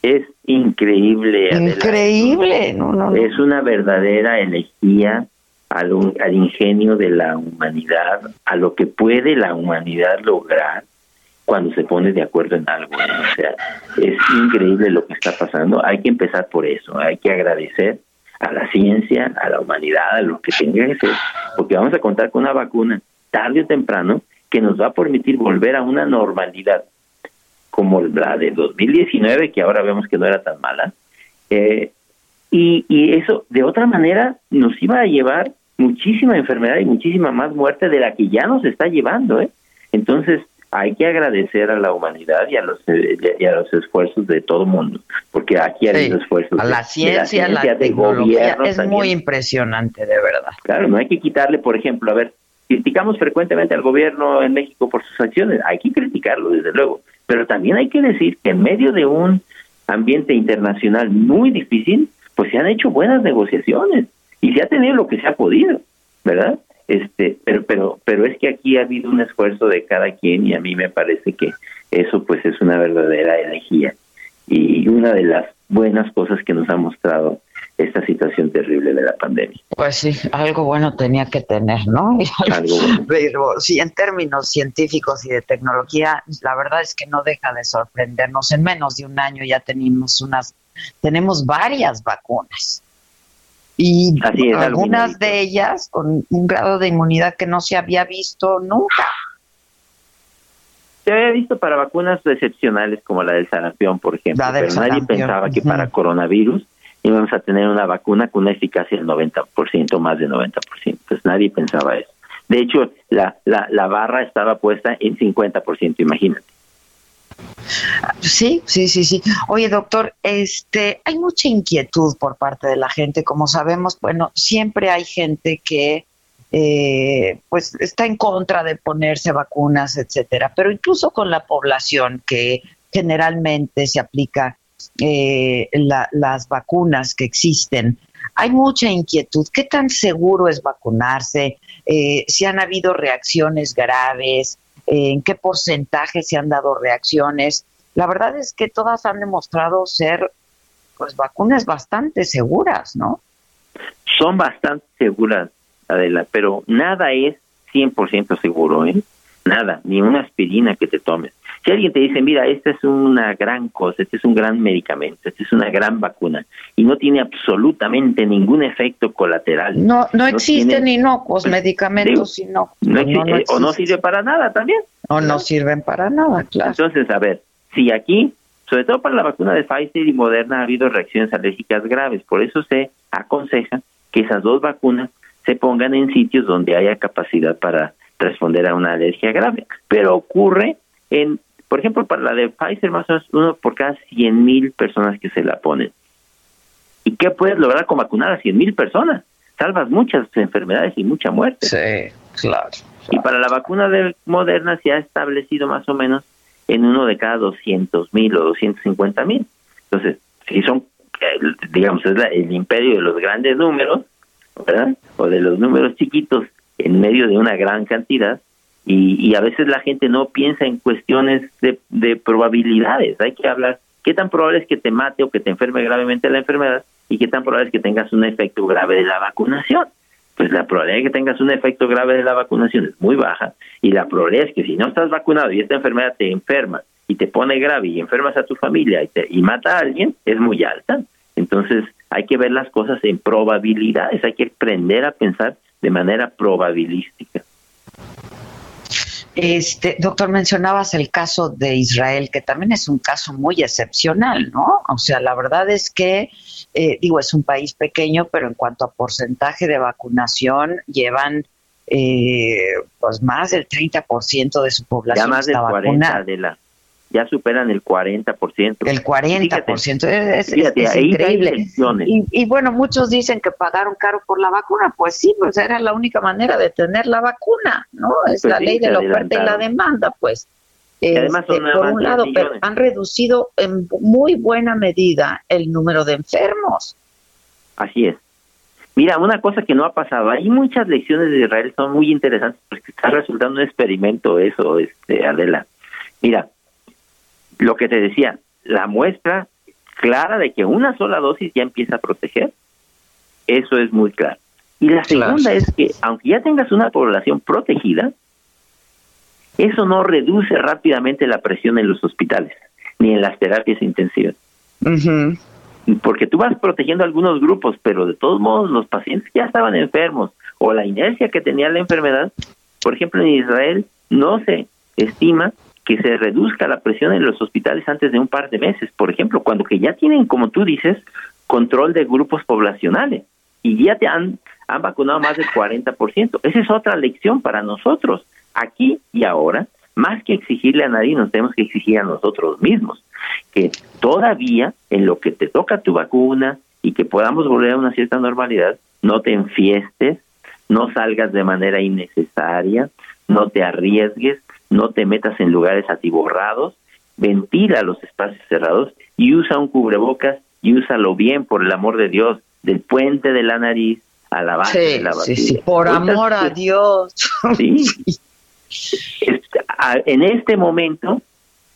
Es increíble. Increíble, no, no, Es una verdadera elegía al, ingenio de la humanidad, a lo que puede la humanidad lograr cuando se pone de acuerdo en algo. O sea, es increíble lo que está pasando. Hay que empezar por eso. Hay que agradecer a la ciencia, a la humanidad, a lo que tenga que ser, porque vamos a contar con una vacuna tarde o temprano que nos va a permitir volver a una normalidad como la de 2019, que ahora vemos que no era tan mala. Eh, y eso, de otra manera, nos iba a llevar muchísima enfermedad y muchísima más muerte de la que ya nos está llevando. ¿eh? Entonces, hay que agradecer a la humanidad y a los y a los esfuerzos de todo el mundo, porque aquí hay esfuerzos a la ciencia, de la, ciencia, de gobierno es muy impresionante, de verdad. Claro, no hay que quitarle, por ejemplo, a ver, criticamos frecuentemente al gobierno en México por sus acciones, hay que criticarlo desde luego, pero también hay que decir que en medio de un ambiente internacional muy difícil, pues se han hecho buenas negociaciones y se ha tenido lo que se ha podido, ¿verdad? Este, pero, pero, pero es que aquí ha habido un esfuerzo de cada quien y a mí me parece que eso pues es una verdadera elegía y una de las buenas cosas que nos ha mostrado esta situación terrible de la pandemia. Pues sí, algo bueno tenía que tener, ¿no? *laughs* Algo Pero sí, en términos científicos y de tecnología, la verdad es que no deja de sorprendernos. En menos de un año ya tenemos unas, tenemos varias vacunas y algunas de ellas con un grado de inmunidad que no se había visto nunca. Se había visto para vacunas excepcionales como la del sarampión, por ejemplo, pero nadie pensaba que para coronavirus íbamos a tener una vacuna con una eficacia del 90%, más del 90%. Pues nadie pensaba eso. De hecho, la, la, la barra estaba puesta en 50%, imagínate. Sí, sí, sí, sí. Oye, doctor, este, hay mucha inquietud por parte de la gente, como sabemos, bueno, siempre hay gente que eh, pues está en contra de ponerse vacunas, etcétera, pero incluso con la población que generalmente se aplica eh, las vacunas que existen, hay mucha inquietud. ¿Qué tan seguro es vacunarse? Eh, si han habido reacciones graves, en qué porcentaje se han dado reacciones. La verdad es que todas han demostrado ser pues vacunas bastante seguras, ¿no? Son bastante seguras, Adela, pero nada es 100% seguro, ¿eh? Nada, ni una aspirina que te tomes. Si alguien te dice, mira, esta es una gran cosa, este es un gran medicamento, esta es una gran vacuna y no tiene absolutamente ningún efecto colateral. No, no, existen ni no medicamentos no, o no sirve para nada también. O no sirven para nada, claro. Entonces, a ver, si aquí, sobre todo para la vacuna de Pfizer y Moderna, ha habido reacciones alérgicas graves, por eso se aconseja que esas dos vacunas se pongan en sitios donde haya capacidad para responder a una alergia grave. Pero ocurre en por ejemplo, para la de Pfizer, más o menos uno por cada 100 mil personas que se la ponen. ¿Y qué puedes lograr con vacunar a 100 mil personas? Salvas muchas enfermedades y mucha muerte. Sí, claro, Y para la vacuna de Moderna se ha establecido más o menos en uno de cada 200 mil o 250 mil. Entonces, si son, eh, digamos, es el imperio de los grandes números, ¿verdad? O de los números chiquitos en medio de una gran cantidad, y, a veces la gente no piensa en cuestiones de, probabilidades. Hay que hablar qué tan probable es que te mate o que te enferme gravemente la enfermedad y qué tan probable es que tengas un efecto grave de la vacunación. Pues la probabilidad de que tengas un efecto grave de la vacunación es muy baja y la probabilidad es que si no estás vacunado y esta enfermedad te enferma y te pone grave y enfermas a tu familia y, te, y mata a alguien es muy alta. Entonces hay que ver las cosas en probabilidades, hay que aprender a pensar de manera probabilística. Este, doctor, mencionabas el caso de Israel, que también es un caso muy excepcional, ¿no? O sea, la verdad es que, eh, digo, es un país pequeño, pero en cuanto a porcentaje de vacunación, llevan eh, pues más del 30% de su población ya más del 40 de la ya superan el 40%. El 40%, es, es, increíble. Y, bueno, muchos dicen que pagaron caro por la vacuna, pues sí, pues era la única manera de tener la vacuna, ¿no? Es pues la ley de la oferta y la demanda, pues. además este, por un lado, pero han reducido en muy buena medida el número de enfermos. Así es. Mira, una cosa que no ha pasado, hay muchas lecciones de Israel, son muy interesantes porque está resultando un experimento eso, este, Adela. Mira, lo que te decía, la muestra clara de que una sola dosis ya empieza a proteger, eso es muy claro. Y la segunda es que aunque ya tengas una población protegida, eso no reduce rápidamente la presión en los hospitales ni en las terapias intensivas. Porque tú vas protegiendo a algunos grupos, pero de todos modos los pacientes ya estaban enfermos o la inercia que tenía la enfermedad, por ejemplo en Israel no se estima que se reduzca la presión en los hospitales antes de un par de meses, por ejemplo, cuando que ya tienen, como tú dices, control de grupos poblacionales y ya te han, han vacunado más del 40%. Esa es otra lección para nosotros, aquí y ahora, más que exigirle a nadie, nos tenemos que exigir a nosotros mismos que todavía en lo que te toca tu vacuna y que podamos volver a una cierta normalidad, no te enfiestes, no salgas de manera innecesaria, no te arriesgues, no te metas en lugares atiborrados, ventila los espacios cerrados y usa un cubrebocas y úsalo bien, por el amor de Dios, del puente de la nariz a la base de la sí, sí, por amor a Dios. *laughs* Sí. en este momento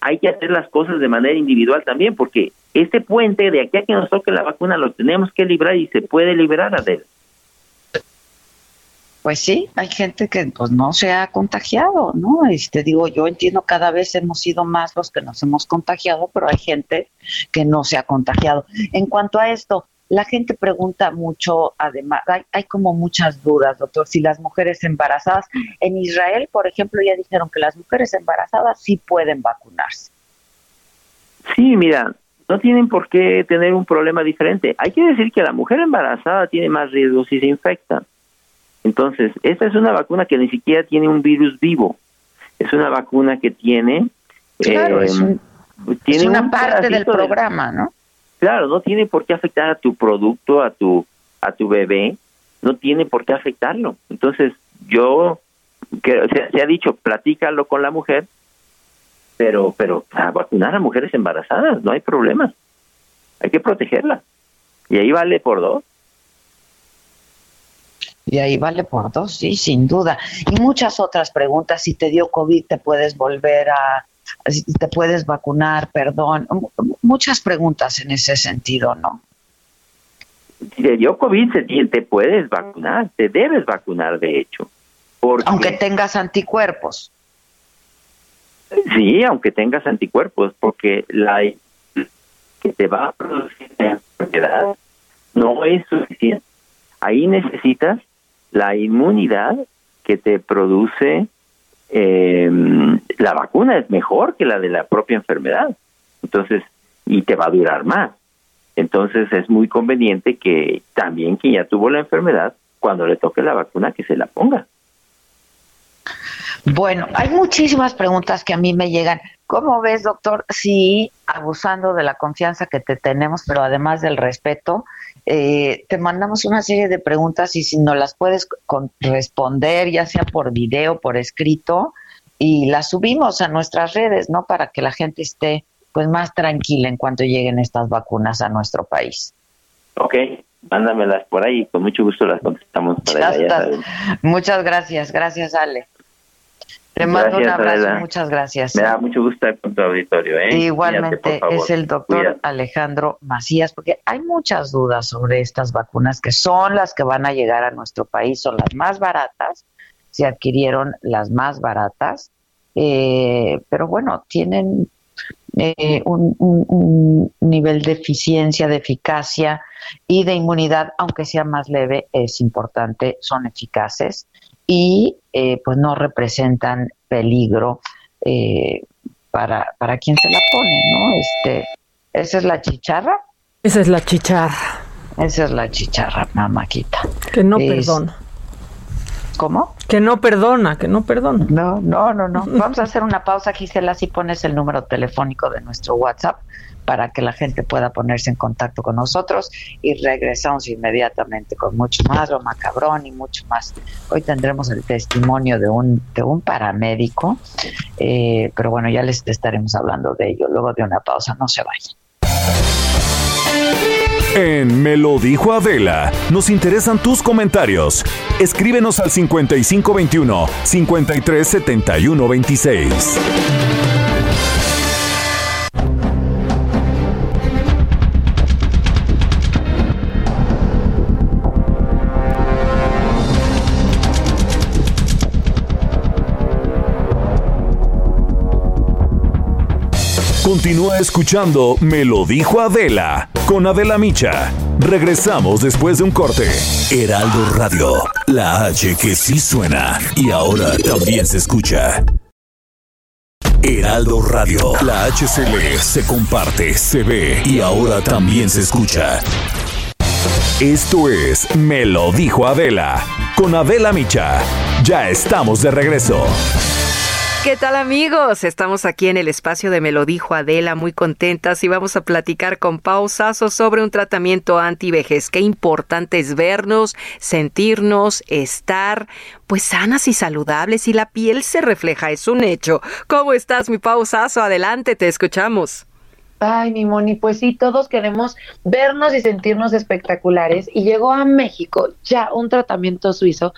hay que hacer las cosas de manera individual también, porque este puente de aquí a que nos toque la vacuna lo tenemos que librar y se puede liberar, a él. Pues sí, hay gente que pues no se ha contagiado, ¿no? Este digo, yo entiendo cada vez hemos sido más los que nos hemos contagiado, pero hay gente que no se ha contagiado. En cuanto a esto, la gente pregunta mucho, además, hay, como muchas dudas, doctor, si las mujeres embarazadas, en Israel, por ejemplo, ya dijeron que las mujeres embarazadas sí pueden vacunarse. Sí, mira, no tienen por qué tener un problema diferente. Hay que decir que la mujer embarazada tiene más riesgo si se infecta. Entonces, esta es una vacuna que ni siquiera tiene un virus vivo. Es una vacuna que tiene... Claro, es, eh, tiene una parte del programa, ¿no? Claro, no tiene por qué afectar a tu producto, a tu a tu bebé, no tiene por qué afectarlo. Entonces, yo que se, ha dicho, platícalo con la mujer, pero pero a vacunar a mujeres embarazadas, no hay problema. Hay que protegerla. Y ahí vale por dos. Y ahí vale por dos, sí, sin duda. Y muchas otras preguntas. Si te dio COVID, te puedes volver a, te puedes vacunar, perdón, muchas preguntas en ese sentido, ¿no? Si te dio COVID, te puedes vacunar, te debes vacunar, de hecho. aunque tengas anticuerpos. Sí, aunque tengas anticuerpos, porque la que te va a producir la enfermedad no es suficiente. Ahí necesitas la inmunidad que te produce eh, la vacuna es mejor que la de la propia enfermedad. Entonces, y te va a durar más. Entonces es muy conveniente que también quien ya tuvo la enfermedad, cuando le toque la vacuna, que se la ponga. Bueno, hay muchísimas preguntas que a mí me llegan. ¿Cómo ves, doctor? Si abusando de la confianza que te tenemos, pero además del respeto, eh, te mandamos una serie de preguntas y si no las puedes responder, ya sea por video, por escrito, y las subimos a nuestras redes, ¿no? Para que la gente esté pues más tranquila en cuanto lleguen estas vacunas a nuestro país. Ok, mándamelas por ahí, con mucho gusto las contestamos. Para *laughs* Muchas gracias, gracias Ale. Te mando un abrazo, muchas gracias. Me da mucho gusto estar con tu auditorio. ¿eh? Igualmente es el doctor Alejandro Macías, porque hay muchas dudas sobre estas vacunas que son las que van a llegar a nuestro país, son las más baratas, se adquirieron las más baratas, eh, pero bueno, tienen eh, un, un, nivel de eficiencia, de eficacia y de inmunidad, aunque sea más leve, es importante, son eficaces y eh, pues no representan peligro eh, para, para quien se la pone, ¿no? Este, esa es la chicharra. Esa es la chicharra. Esa es la chicharra, mamáquita. Que no perdona. ¿Cómo? Que no perdona, que no perdona. No, no, no, no. *laughs* Vamos a hacer una pausa, Gisela, si pones el número telefónico de nuestro WhatsApp para que la gente pueda ponerse en contacto con nosotros y regresamos inmediatamente con mucho más, lo macabrón y mucho más. Hoy tendremos el testimonio de un, de un paramédico, eh, pero bueno, ya les estaremos hablando de ello luego de una pausa, no se vayan. En Me lo dijo Adela, nos interesan tus comentarios. Escríbenos al 5521 537126. Continúa escuchando Me lo dijo Adela con Adela Micha. Regresamos después de un corte. Heraldo Radio, la H que sí suena y ahora también se escucha. Heraldo Radio, la H se lee, se comparte, se ve y ahora también se escucha. Esto es Me lo dijo Adela con Adela Micha. Ya estamos de regreso. ¿Qué tal amigos? Estamos aquí en el espacio de Me lo dijo Adela, muy contentas y vamos a platicar con Pau sobre un tratamiento anti-vejez. Qué importante es vernos, sentirnos, estar pues sanas y saludables y la piel se refleja, es un hecho. ¿Cómo estás mi Pau Sasso? Adelante, te escuchamos. Ay, mi Moni, pues sí, todos queremos vernos y sentirnos espectaculares. Y llegó a México ya un tratamiento suizo.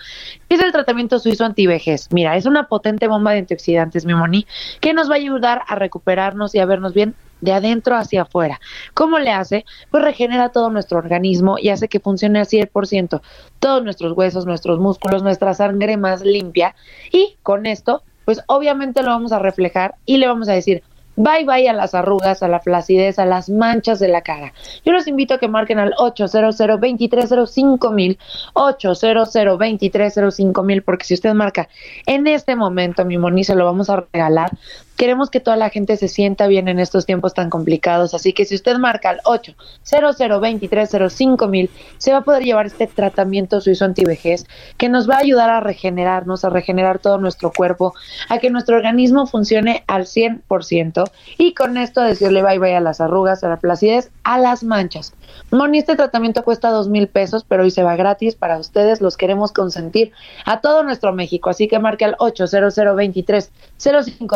Es el tratamiento suizo antivejez. Mira, es una potente bomba de antioxidantes, mi Moni, que nos va a ayudar a recuperarnos y a vernos bien de adentro hacia afuera. ¿Cómo le hace? Pues regenera todo nuestro organismo y hace que funcione al 100%. Todos nuestros huesos, nuestros músculos, nuestra sangre más limpia. Y con esto, pues obviamente lo vamos a reflejar y le vamos a decir, Bye bye a las arrugas, a la flacidez, a las manchas de la cara. Yo los invito a que marquen al 800 2305 mil, 800 2305 mil, porque si usted marca en este momento, mi Moni, se lo vamos a regalar Queremos que toda la gente se sienta bien en estos tiempos tan complicados, así que si usted marca al 800 mil, se va a poder llevar este tratamiento suizo antivejez que nos va a ayudar a regenerarnos, a regenerar todo nuestro cuerpo, a que nuestro organismo funcione al 100% y con esto decirle bye bye a las arrugas, a la placidez, a las manchas. Moni, este tratamiento cuesta dos mil pesos, pero hoy se va gratis para ustedes, los queremos consentir a todo nuestro México, así que marque al 800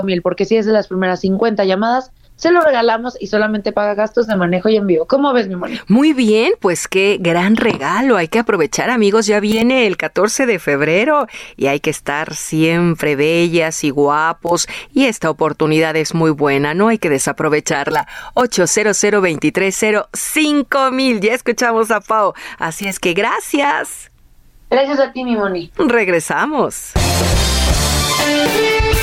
mil, porque si es de las primeras 50 llamadas, se lo regalamos y solamente paga gastos de manejo y envío. ¿Cómo ves, mi moni? Muy bien, pues qué gran regalo. Hay que aprovechar, amigos. Ya viene el 14 de febrero y hay que estar siempre bellas y guapos. Y esta oportunidad es muy buena, no hay que desaprovecharla. 800 mil. Ya escuchamos a Pau. Así es que gracias. Gracias a ti, mi moni. Regresamos.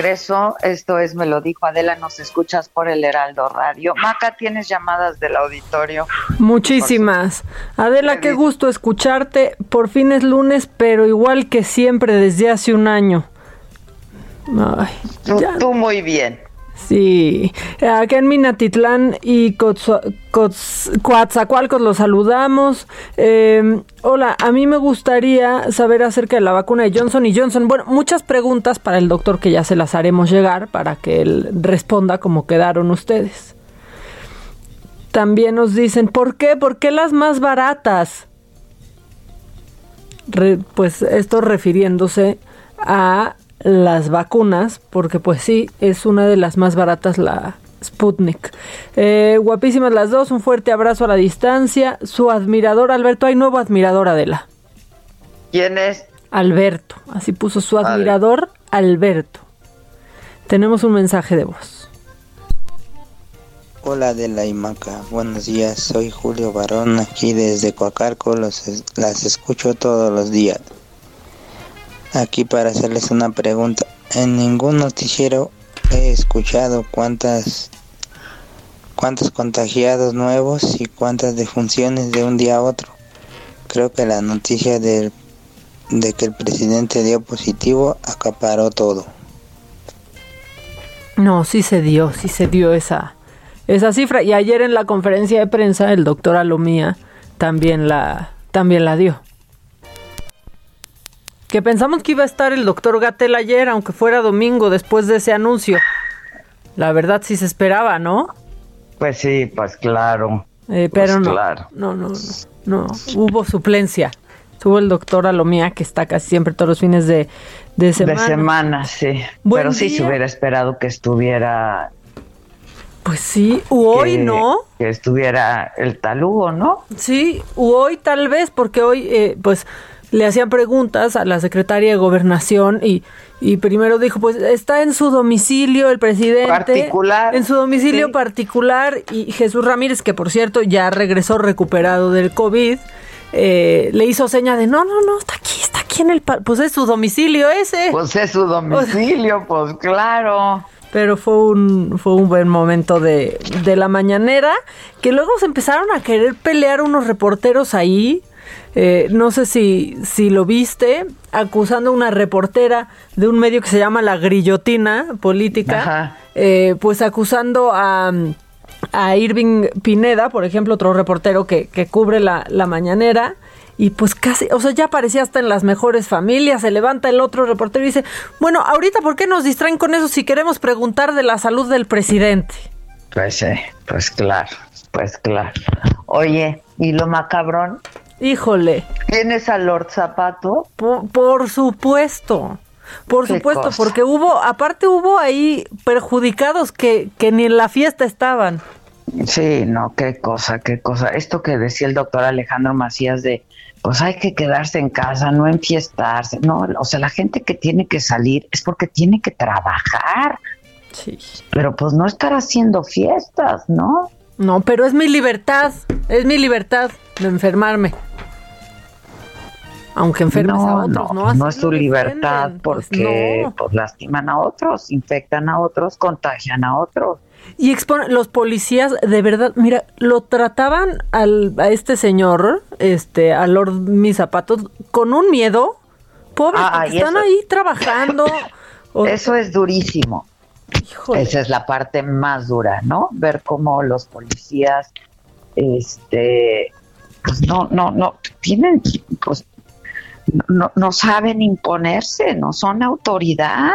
Regreso. Esto es Me lo dijo Adela, nos escuchas por el Heraldo Radio. Maca, ¿tienes llamadas del auditorio? Muchísimas. Adela, qué gusto escucharte. Por fin es lunes, pero igual que siempre desde hace un año. tú muy bien. Sí, acá en Minatitlán y Coatzacoalcos los saludamos. Em, hola, a mí me gustaría saber acerca de la vacuna de Johnson y Johnson. Bueno, muchas preguntas para el doctor que ya se las haremos llegar para que él responda como quedaron ustedes. También nos dicen, ¿por qué? ¿Por qué las más baratas? pues esto refiriéndose a las vacunas, porque pues sí, es una de las más baratas la, Sputnik. Eh, guapísimas las dos, un fuerte abrazo a la distancia. Su admirador, Alberto, hay nuevo admirador, Adela. ¿Quién es? Alberto, así puso su admirador, Alberto. Tenemos un mensaje de voz. Hola de la Imaca, buenos días, soy Julio Barón, aquí desde Coacalco, los, las escucho todos los días. Aquí para hacerles una pregunta, en ningún noticiero he escuchado cuántas cuántos contagiados nuevos y cuántas defunciones de un día a otro. Creo que la noticia de, de que el presidente dio positivo acaparó todo. No, sí se dio, sí se dio esa, esa cifra. Y ayer en la conferencia de prensa el doctor Alomía también la, también la dio. Que pensamos que iba a estar el doctor Gatel ayer, aunque fuera domingo, después de ese anuncio. La verdad sí se esperaba, ¿no? Pues sí, pues claro. Eh, pero Pues no, claro. no, no, no, no, hubo suplencia. Estuvo el doctor Alomía, que está casi siempre todos los fines de, de semana. De semana, sí. Buen Pero sí se hubiera esperado que estuviera. Pues sí, u hoy que- no. Que estuviera el talugo, ¿no? Sí, u hoy tal vez, porque hoy, eh, pues, le hacían preguntas a la secretaria de Gobernación y, y primero dijo, pues, está en su domicilio el presidente. Particular, En su domicilio sí. particular y Jesús Ramírez, que por cierto ya regresó recuperado del COVID, eh, le hizo seña de, no, no, no, está aquí, está aquí en el... Pues es su domicilio ese. Pues es su domicilio, pues claro. Pero fue un, fue un buen momento de, de la mañanera, que luego se empezaron a querer pelear unos reporteros ahí. Eh, no sé si, si lo viste, acusando a una reportera de un medio que se llama La Grillotina Política, Ajá. eh, pues acusando a, a Irving Pineda, por ejemplo, otro reportero que, que cubre la, la mañanera, y pues casi, o sea, ya parecía hasta en las mejores familias, se levanta el otro reportero y dice, bueno, ahorita, ¿por qué nos distraen con eso si queremos preguntar de la salud del presidente? Pues sí, pues claro, pues claro. Oye, ¿y lo macabrón? Híjole. ¿Tienes a Lord Zapato? Por, por supuesto. Por Qué supuesto, cosa. porque hubo, aparte hubo ahí perjudicados que, que ni en la fiesta estaban. Sí, no, qué cosa, qué cosa. Esto que decía el doctor Alejandro Macías de, pues hay que quedarse en casa, no enfiestarse. No, o sea, la gente que tiene que salir es porque tiene que trabajar. Sí. Pero pues no estar haciendo fiestas, ¿no? No, pero es mi libertad, es mi libertad de enfermarme. Aunque enfermes no, a otros, ¿no? no, es tu libertad pues porque no. pues, lastiman a otros, infectan a otros, contagian a otros. Y expone, los policías, de verdad, mira, lo trataban al, a este señor, este, a Lord Mis Zapatos, con un miedo. Pobre, Ah, están eso- ahí trabajando. O- *laughs* Eso es durísimo. Híjole. Esa es la parte más dura, ¿no? Ver cómo los policías, este, pues no, no, no, tienen, pues, no, no saben imponerse, no son autoridad.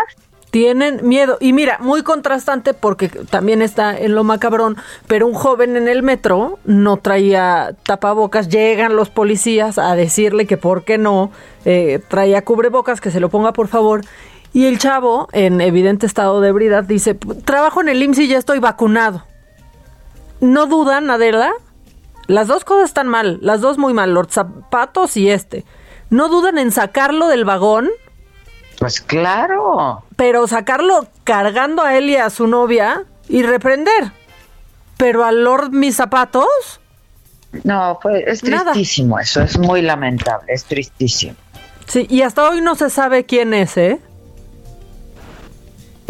Tienen miedo. Y mira, muy contrastante porque también está en lo macabrón, pero un joven en el metro no traía tapabocas. Llegan los policías a decirle que por qué no eh, traía cubrebocas, que se lo ponga por favor. Y el chavo, en evidente estado de ebriedad, dice, trabajo en el IMSS y ya estoy vacunado. No dudan, Adela. Las dos cosas están mal, las dos muy mal, los zapatos y este. No dudan en sacarlo del vagón Pues claro. pero sacarlo cargando a él y a su novia y reprender. Pero al Lord mis zapatos, No, pues es Nada. tristísimo eso, es muy lamentable, es tristísimo. sí, y hasta hoy no se sabe quién es, ¿eh?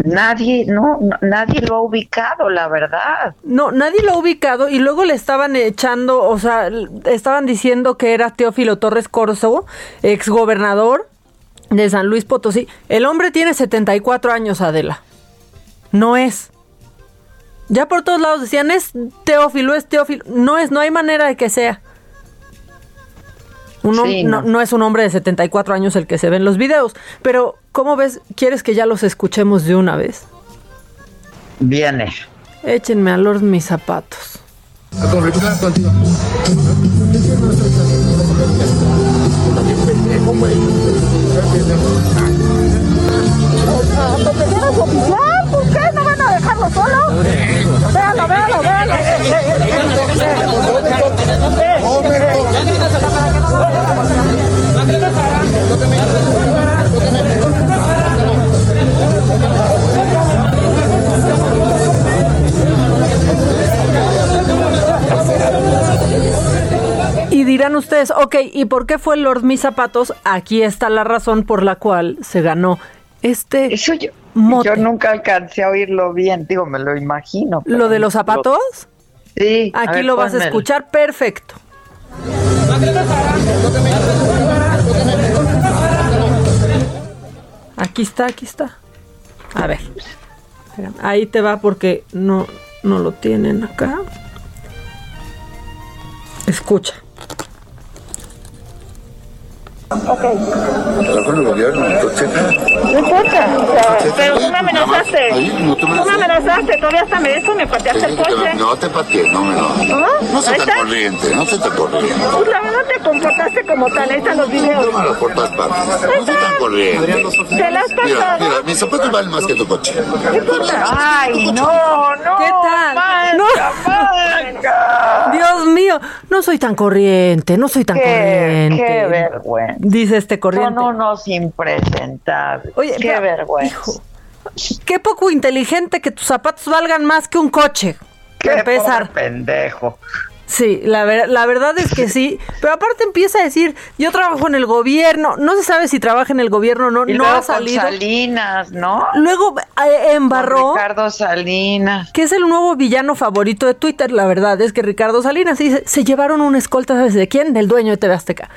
Nadie, no, nadie lo ha ubicado, la verdad. No, nadie lo ha ubicado y luego le estaban echando, o sea, estaban diciendo que era Teófilo Torres Corso, exgobernador de San Luis Potosí. El hombre tiene 74 años, Adela. No es. Ya por todos lados decían, es Teófilo, es Teófilo. No es, no hay manera de que sea. Sí, no. No, no. es un hombre de 74 años el que se ve en los videos, pero ¿cómo ves? ¿Quieres que ya los escuchemos de una vez? Viene. Échenme a Lord mis zapatos. A ¿Por qué no van a dejarlo solo? Véalo, véalo, véalo. Dirán ustedes, ok, ¿y por qué fue Lord Mis Zapatos? Aquí está la razón por la cual se ganó este Eso yo, yo nunca alcancé a oírlo bien, digo, me lo imagino. ¿Lo de los zapatos? Sí. Aquí lo vas a escuchar perfecto. Aquí está, aquí está. A ver. Ahí te va porque no, no lo tienen acá. Escucha. Ok. el gobierno, entonces. No importa, pero tú me amenazaste. tú me amenazaste, todavía hasta me eso me pateaste el coche. No te pateé, no me lo. ¿Ah? No se te corriente, no se te corriente. Pues la verdad te comportaste como tal, ahí están los videos. No me lo portas para. No se tan corriente. Te las pasado. Mira, mira, mis zapatos valen más que tu coche. Ay, no, no. ¿Qué tal? No. Dios mío, no soy tan corriente, no soy tan qué, corriente. Qué vergüenza. Dice este corriente. Son unos impresentables. Oye, qué pero, vergüenza. Hijo, qué poco inteligente que tus zapatos valgan más que un coche. Qué pesar. pendejo. Sí, la, ver, la verdad es que sí, *laughs* pero aparte empieza a decir, yo trabajo en el gobierno, no se sabe si trabaja en el gobierno o no, y no luego ha salido. Con Salinas, ¿no? Luego eh, embarró. Con Ricardo Salinas. Que es el nuevo villano favorito de Twitter, la verdad es que Ricardo Salinas se, se llevaron una escolta, ¿sabes de quién? Del dueño de TV Azteca.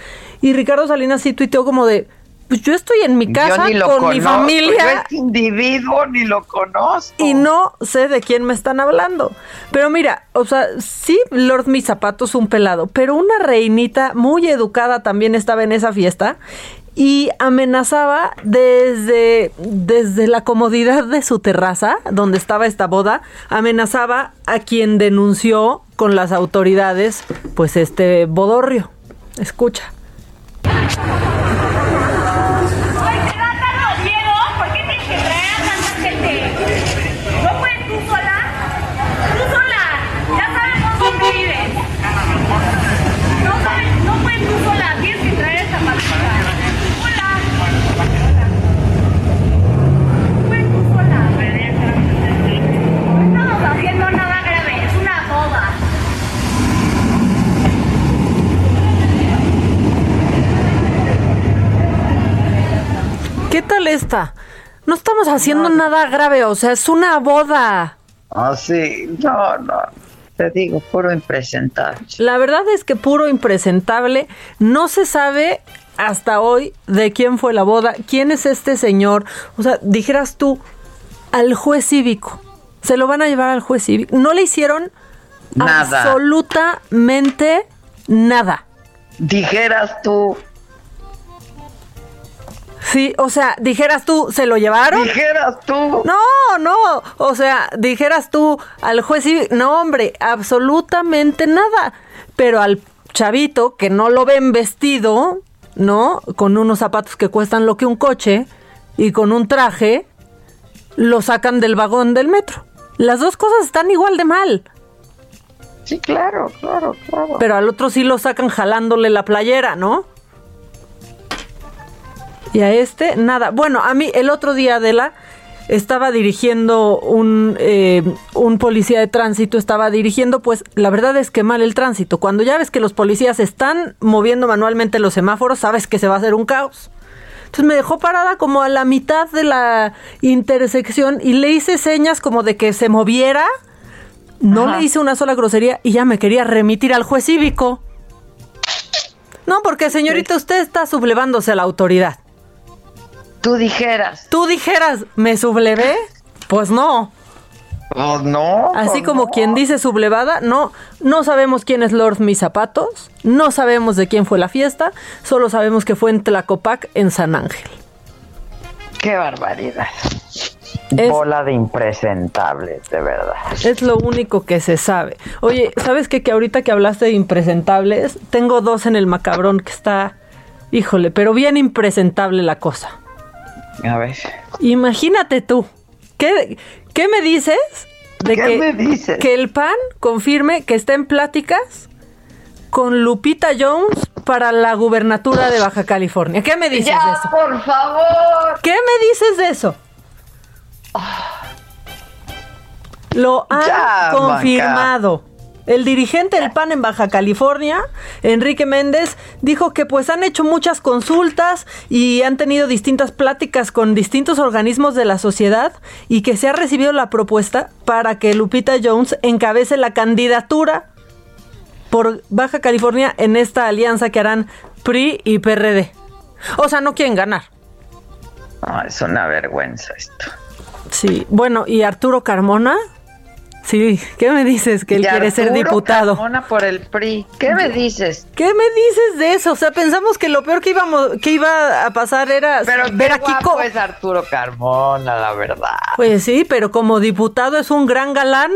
Y Ricardo Salinas sí tuiteó como de, pues yo estoy en mi casa con conozco, mi familia. Yo individuo ni lo conozco. Y no sé de quién me están hablando. Pero mira, o sea, sí, Lord Mis Zapatos, un pelado, pero una reinita muy educada también estaba en esa fiesta y amenazaba desde, desde la comodidad de su terraza, donde estaba esta boda, amenazaba a quien denunció con las autoridades, pues este bodorrio. Escucha. ¿Qué tal esta? No estamos haciendo no, nada grave, o sea, es una boda. Ah, sí, no, no. Te digo, puro impresentable. La verdad es que puro impresentable. No se sabe hasta hoy de quién fue la boda, quién es este señor. O sea, dijeras tú, al juez cívico. Se lo van a llevar al juez cívico. No le hicieron nada. absolutamente nada. Dijeras tú, Sí, o sea, dijeras tú, ¿se lo llevaron? Dijeras tú. No, no, o sea, dijeras tú al juez y no, hombre, absolutamente nada. Pero al chavito que no lo ven vestido, ¿no? Con unos zapatos que cuestan lo que un coche y con un traje, lo sacan del vagón del metro. Las dos cosas están igual de mal. Sí, claro, claro, claro. Pero al otro sí lo sacan jalándole la playera, ¿no? Y a este, nada. Bueno, a mí el otro día, Adela, estaba dirigiendo un, eh, un policía de tránsito, estaba dirigiendo, pues la verdad es que mal el tránsito. Cuando ya ves que los policías están moviendo manualmente los semáforos, sabes que se va a hacer un caos. Entonces me dejó parada como a la mitad de la intersección y le hice señas como de que se moviera. No Ajá. le hice una sola grosería y ya me quería remitir al juez cívico. No, porque señorita, usted está sublevándose a la autoridad. Tú dijeras. Tú dijeras, ¿me sublevé? Pues no. Pues no. Así pues como no. quien dice sublevada, no, no sabemos quién es Lord Mis Zapatos, no sabemos de quién fue la fiesta, solo sabemos que fue en Tlacopac, en San Ángel. Qué barbaridad. Es, Bola de impresentables, de verdad. Es lo único que se sabe. Oye, ¿sabes qué? Que ahorita que hablaste de impresentables, tengo dos en el macabrón que está, híjole, pero bien impresentable la cosa. A ver. Imagínate tú. ¿Qué, qué me dices? De ¿Qué que, me dices? Que el PAN confirme que está en pláticas con Lupita Jones para la gubernatura de Baja California. ¿Qué me dices ya, de eso? por favor. ¿Qué me dices de eso? Lo han Ya, confirmado. El dirigente del PAN en Baja California, Enrique Méndez, dijo que pues han hecho muchas consultas y han tenido distintas pláticas con distintos organismos de la sociedad y que se ha recibido la propuesta para que Lupita Jones encabece la candidatura por Baja California en esta alianza que harán PRI y PRD. O sea, no quieren ganar. Es una vergüenza esto. Sí, bueno, ¿y Arturo Carmona? Sí, ¿qué me dices? Que él quiere ser diputado. Carmona por el PRI. ¿Qué me dices? ¿Qué me dices de eso? O sea, pensamos que lo peor que íbamos, que iba a pasar era pero ver a Kiko. guapo es Arturo Carmona, la verdad. Pues sí, pero como diputado es un gran galán.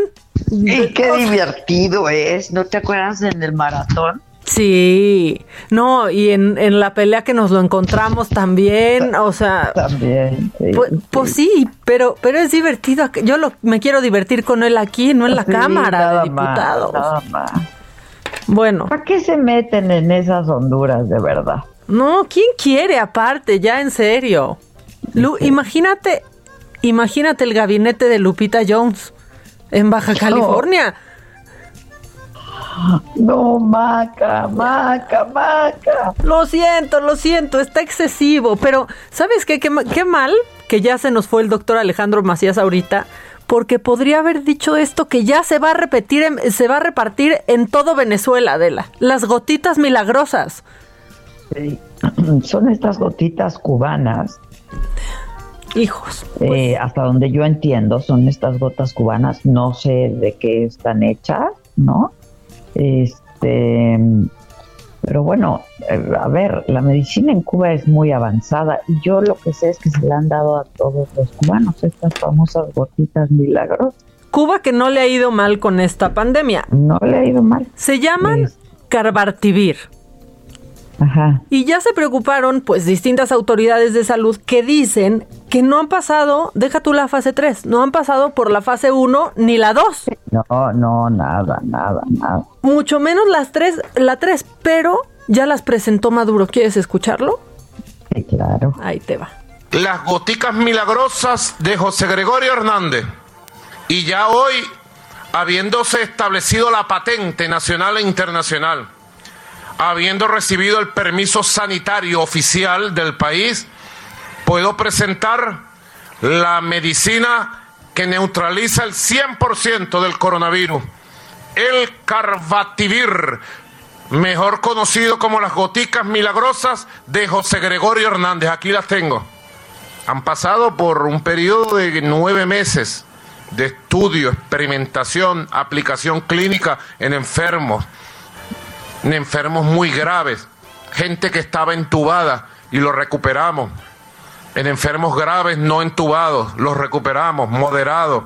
Y qué divertido es. ¿No te acuerdas en el maratón? Sí, no, y en, en la pelea que nos lo encontramos también, o sea, También. sí, pues, pues sí, pero pero es divertido. Yo lo, me quiero divertir con él aquí, no en la Sí, Cámara de Diputados. más. Bueno, ¿Para qué se meten en esas Honduras de verdad? no, ¿quién quiere aparte? Ya en serio. Lu, imagínate, imagínate el gabinete de Lupita Jones en Baja California. No, Maca, Maca, Maca. Lo siento, lo siento, está excesivo, pero ¿sabes qué? Qué, ma- qué mal que ya se nos fue el doctor Alejandro Macías ahorita, porque podría haber dicho esto que ya se va a repetir, en- se va a repartir en todo Venezuela, Adela. Las gotitas milagrosas. Sí. *clears throat* Son estas gotitas cubanas. Hijos. eh, hasta donde yo entiendo, son estas gotas cubanas. No sé de qué están hechas, ¿no? Este. Pero bueno, eh, a ver, la medicina en Cuba es muy avanzada y yo lo que sé es que se le han dado a todos los cubanos estas famosas gotitas milagrosas. Cuba que no le ha ido mal con esta pandemia. No le ha ido mal. Se llaman Carbartivir. Ajá. Y ya se preocuparon, pues, distintas autoridades de salud que dicen que no han pasado, deja tú la fase 3, no han pasado por la fase 1 ni la 2. No, no, nada, nada, nada. Mucho menos las 3, la 3, pero ya las presentó Maduro. ¿Quieres escucharlo? Sí, claro. Ahí te va. Las goticas milagrosas de José Gregorio Hernández. Y ya hoy, habiéndose establecido la patente nacional e internacional, habiendo recibido el permiso sanitario oficial del país, puedo presentar la medicina que neutraliza el 100% del coronavirus, el Carbativir, mejor conocido como las goticas milagrosas de José Gregorio Hernández. Aquí las tengo. Han pasado por un periodo de nueve meses de estudio, experimentación, aplicación clínica en enfermos, en enfermos muy graves, gente que estaba entubada y lo recuperamos, en enfermos graves no entubados, los recuperamos, moderados,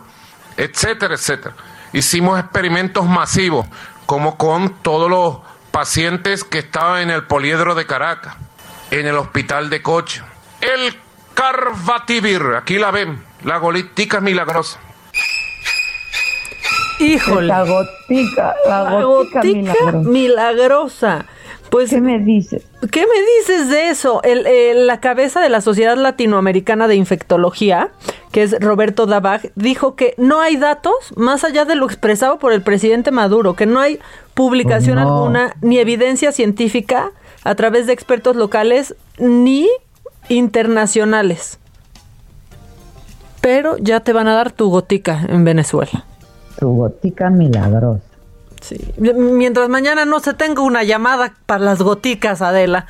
etcétera, etcétera. Hicimos experimentos masivos, como con todos los pacientes que estaban en el poliedro de Caracas, en el hospital de Coche. El Carbativir, aquí la ven, la golitica milagrosa. Híjole. La gotica, la, La gotica, gotica milagrosa. milagrosa. Pues, ¿Qué me dices? ¿Qué me dices de eso? El, el- la cabeza de la Sociedad Latinoamericana de Infectología, que es Roberto Dabag, dijo que no hay datos más allá de lo expresado por el presidente Maduro, que no hay publicación no. alguna ni evidencia científica a través de expertos locales ni internacionales. Pero ya te van a dar tu gotica en Venezuela. Tu gotica milagrosa. Sí. Mientras mañana no se tenga una llamada para las goticas, Adela.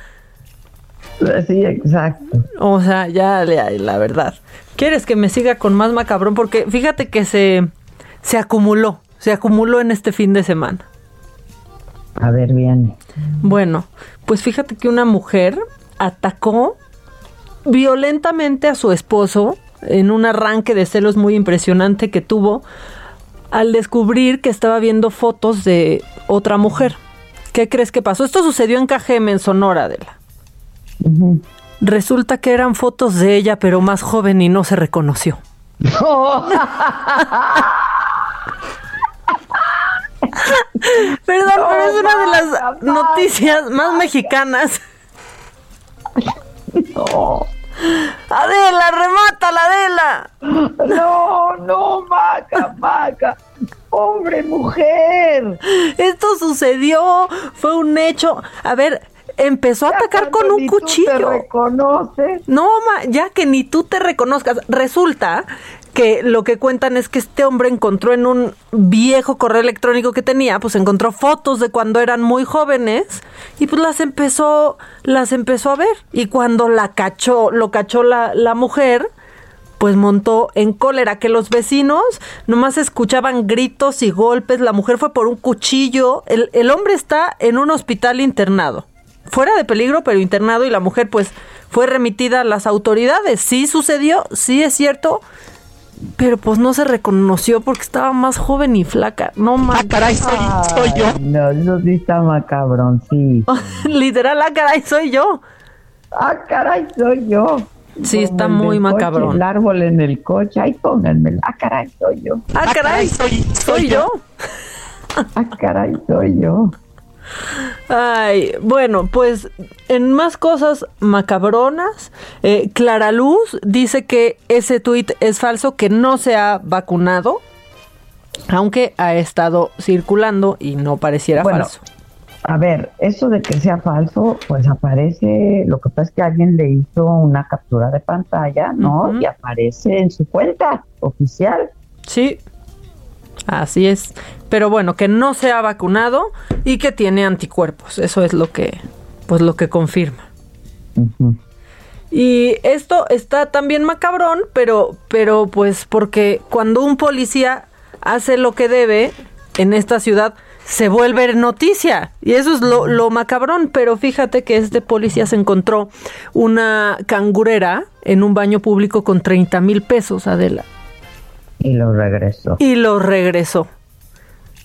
Sí, exacto. O sea, ya la, la verdad. ¿Quieres que me siga con más macabrón? Porque fíjate que se, se acumuló, se acumuló en este fin de semana. A ver, bien. Bueno, pues fíjate que una mujer atacó violentamente a su esposo en un arranque de celos muy impresionante que tuvo al descubrir que estaba viendo fotos de otra mujer. ¿Qué crees que pasó? Esto sucedió en Cajeme, en Sonora, Adela. Resulta que eran fotos de ella, pero más joven y no se reconoció. *laughs* Perdón, pero es una de las noticias más mexicanas. *laughs* Adela, remátala, Adela. No, no, Maca, Maca. pobre mujer. Esto sucedió, fue un hecho. A ver, empezó a atacar con un cuchillo. Tú te reconoces. No, ya que ni tú te reconozcas. Resulta que lo que cuentan es que este hombre encontró en un viejo correo electrónico que tenía, pues encontró fotos de cuando eran muy jóvenes y pues las empezó, las empezó a ver. Y cuando la cachó, lo cachó la, la mujer, pues montó en cólera que los vecinos nomás escuchaban gritos y golpes, la mujer fue por un cuchillo, el, el hombre está en un hospital internado, fuera de peligro, pero internado y la mujer pues fue remitida a las autoridades. Sí sucedió, sí es cierto, pero pues no se reconoció porque estaba más joven y flaca. No más. Ah, caray, soy, yo. No, eso sí está macabrón, sí. *laughs* Literal, ah, caray, soy yo. Ah, caray, soy yo. Sí, está muy macabrón. el árbol en el coche, ahí pónganme. Ah, caray, soy yo. Ah, caray, soy, soy yo. Ah, caray, soy yo. Ay, bueno, pues en más cosas macabronas, eh, Clara Luz dice que ese tuit es falso, que no se ha vacunado, aunque ha estado circulando y no pareciera falso. A ver, eso de que sea falso, pues aparece, lo que pasa es que alguien le hizo una captura de pantalla, ¿no? Y aparece en su cuenta oficial. Sí, así es. Pero bueno, que no se ha vacunado y que tiene anticuerpos. Eso es lo que, pues lo que confirma. Y esto está también macabrón, pero, pero pues porque cuando un policía hace lo que debe en esta ciudad, se vuelve noticia. Y eso es lo, lo, macabrón. Pero fíjate que este policía se encontró una cangurera en un baño público con 30 mil pesos, Adela. Y lo regresó. Y lo regresó.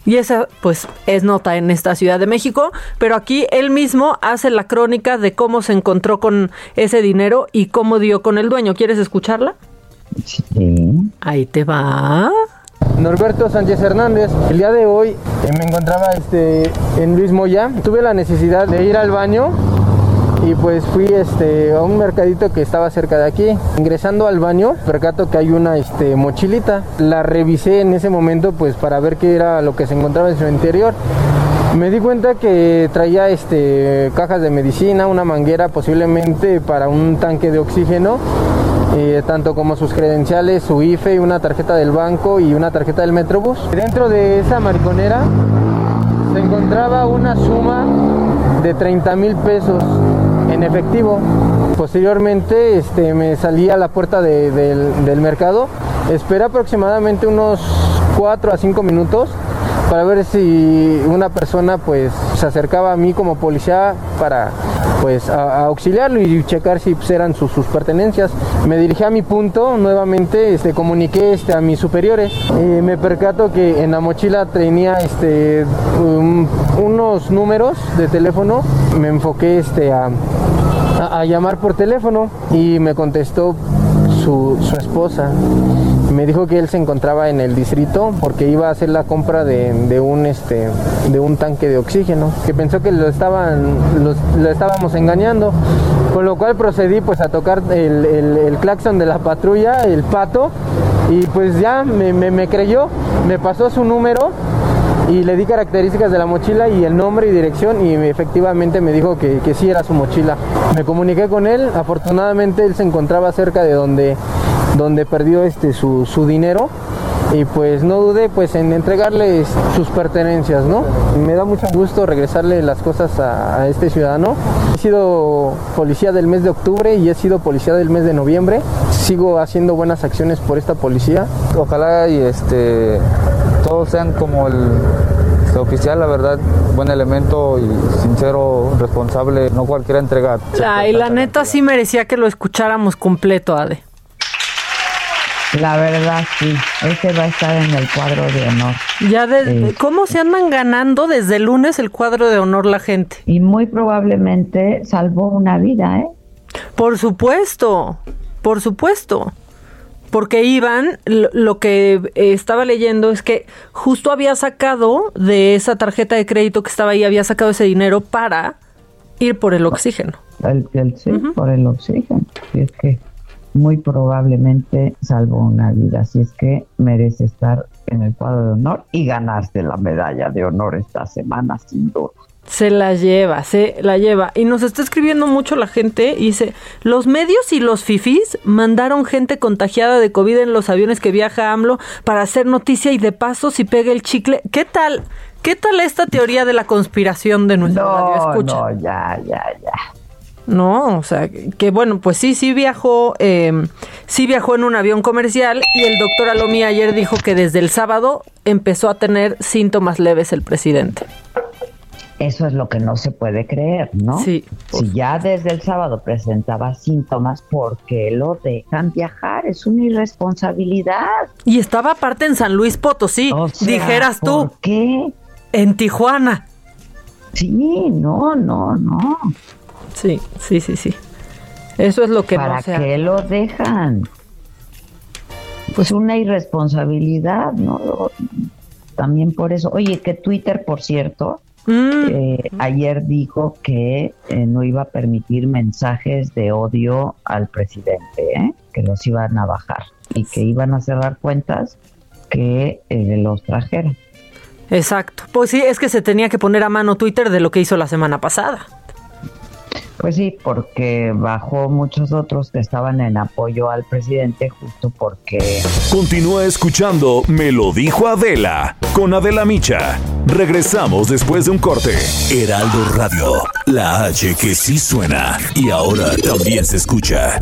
Y esa, pues, es nota en esta Ciudad de México, pero aquí él mismo hace la crónica de cómo se encontró con ese dinero y cómo dio con el dueño. ¿Quieres escucharla? Sí. Ahí te va. Norberto Sánchez Hernández. El día de hoy eh, me encontraba este, en Luis Moya. Tuve la necesidad de ir al baño y pues fui este, a un mercadito que estaba cerca de aquí. Ingresando al baño, percato que hay una este, mochilita. La revisé en ese momento pues para ver qué era lo que se encontraba en su interior. Me di cuenta que traía este, cajas de medicina, una manguera posiblemente para un tanque de oxígeno, eh, tanto como sus credenciales, su IFE, una tarjeta del banco y una tarjeta del Metrobús. Dentro de esa mariconera se encontraba una suma de 30 mil pesos en efectivo. Posteriormente este, me salí a la puerta del, del mercado, esperé aproximadamente unos 4 a 5 minutos para ver si una persona pues se acercaba a mí como policía para pues a, auxiliarlo y checar si pues, eran sus, pertenencias. Me dirigí a mi punto nuevamente, este, comuniqué este, a mis superiores. me percato que en la mochila tenía este, unos números de teléfono. Me enfoqué este, a, a llamar por teléfono y me contestó su, su esposa me dijo que él se encontraba en el distrito porque iba a hacer la compra de, un este de un tanque de oxígeno que pensó que lo estaban lo estábamos engañando con lo cual procedí pues a tocar el, el, claxon de la patrulla el pato y pues ya me, me, creyó me pasó su número y le di características de la mochila y el nombre y dirección y efectivamente me dijo que, que sí era su mochila. Me comuniqué con él, afortunadamente él se encontraba cerca de donde donde perdió este su, su dinero y pues no dudé pues en entregarle sus pertenencias, ¿no? Me da mucho gusto regresarle las cosas a, este ciudadano. He sido policía del mes de octubre y he sido policía del mes de noviembre. Sigo haciendo buenas acciones por esta policía. Ojalá y este todos sean como el este, oficial, la verdad, buen elemento y sincero, responsable, no cualquiera entrega. y la neta sí merecía que lo escucháramos completo, Ade. La verdad, sí. Ese va a estar en el cuadro de honor. Ya de, ¿Cómo se andan ganando desde el lunes el cuadro de honor la gente? Y muy probablemente salvó una vida, ¿eh? Por supuesto, por supuesto. Porque Iván, lo que estaba leyendo es que justo había sacado de esa tarjeta de crédito que estaba ahí, había sacado ese dinero para ir por el oxígeno. El, sí, por el oxígeno. Y es que muy probablemente salvó una vida. Así es que merece estar en el cuadro de honor y ganarse la medalla de honor esta semana, sin duda. Se la lleva, se la lleva. Y nos está escribiendo mucho la gente y dice, los medios y los fifís mandaron gente contagiada de COVID en los aviones que viaja AMLO para hacer noticia y de paso si pega el chicle. ¿Qué tal? ¿Qué tal esta teoría de la conspiración de nuestro radio escucha? No, ya, ya, ya. No, o sea, que bueno, pues sí, sí viajó, eh, sí viajó en un avión comercial y el doctor Alomí ayer dijo que desde el sábado empezó a tener síntomas leves el presidente. Eso es lo que no se puede creer, ¿no? Sí. Si ya desde el sábado presentaba síntomas, ¿por qué lo dejan viajar? Es una irresponsabilidad. Y estaba aparte en San Luis Potosí, dijeras tú. ¿Por qué? En Tijuana. Sí, no, no, no. Sí, sí, sí, sí. Eso es lo que ¿Para no se qué lo dejan? Pues una irresponsabilidad, ¿no? También por eso. Oye, que Twitter, por cierto, Mm. eh, ayer dijo que eh, no iba a permitir mensajes de odio al presidente, ¿eh? que los iban a bajar y que iban a cerrar cuentas que eh, los trajeran. Exacto. Pues sí, es que se tenía que poner a mano Twitter de lo que hizo la semana pasada. Pues sí, porque bajó muchos otros que estaban en apoyo al presidente justo porque... Continúa escuchando Me lo dijo Adela con Adela Micha. Regresamos después de un corte. Heraldo Radio, la H que sí suena y ahora también se escucha.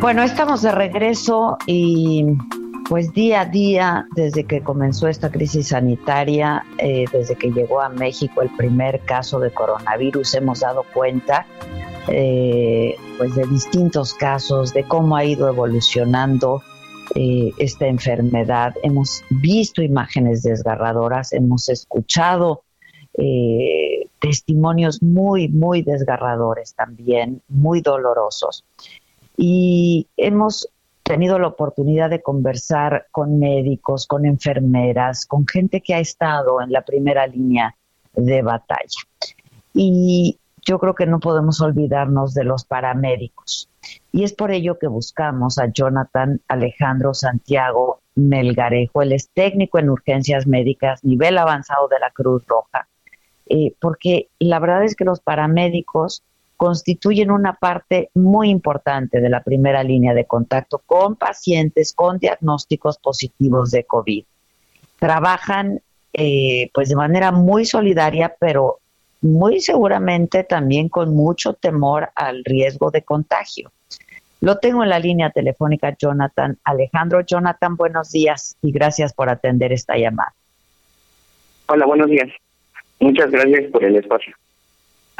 Bueno, estamos de regreso y pues día a día, desde que comenzó esta crisis sanitaria, eh, desde que llegó a México el primer caso de coronavirus, hemos dado cuenta eh, pues de distintos casos, de cómo ha ido evolucionando eh, esta enfermedad. Hemos visto imágenes desgarradoras, hemos escuchado testimonios muy, muy desgarradores también, muy dolorosos. Y hemos tenido la oportunidad de conversar con médicos, con enfermeras, con gente que ha estado en la primera línea de batalla. Y yo creo que no podemos olvidarnos de los paramédicos. Y es por ello que buscamos a Jonathan Alejandro Santiago Melgarejo. Él es técnico en urgencias médicas, nivel avanzado de la Cruz Roja. Eh, porque la verdad es que los paramédicos constituyen una parte muy importante de la primera línea de contacto con pacientes con diagnósticos positivos de COVID. Trabajan eh, pues de manera muy solidaria, pero muy seguramente también con mucho temor al riesgo de contagio. Lo tengo en la línea telefónica, Jonathan Alejandro. Jonathan, buenos días y gracias por atender esta llamada. Hola, buenos días. Muchas gracias por el espacio.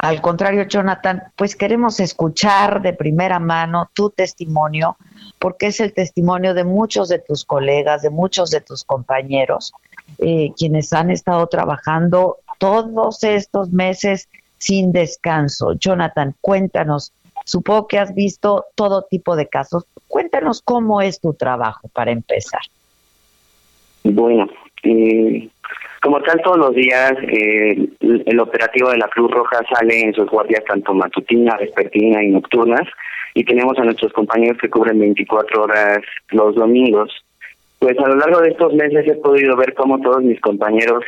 Al contrario, Jonathan, pues queremos escuchar de primera mano tu testimonio, porque es el testimonio de muchos de tus colegas, de muchos de tus compañeros, eh, quienes han estado trabajando todos estos meses sin descanso. Jonathan, cuéntanos, supongo que has visto todo tipo de casos. Cuéntanos cómo es tu trabajo para empezar. Bueno, eh, como tal, todos los días eh, el, operativo de la Cruz Roja sale en sus guardias tanto matutinas, vespertina y nocturnas, y tenemos a nuestros compañeros que cubren 24 horas los domingos. Pues a lo largo de estos meses he podido ver cómo todos mis compañeros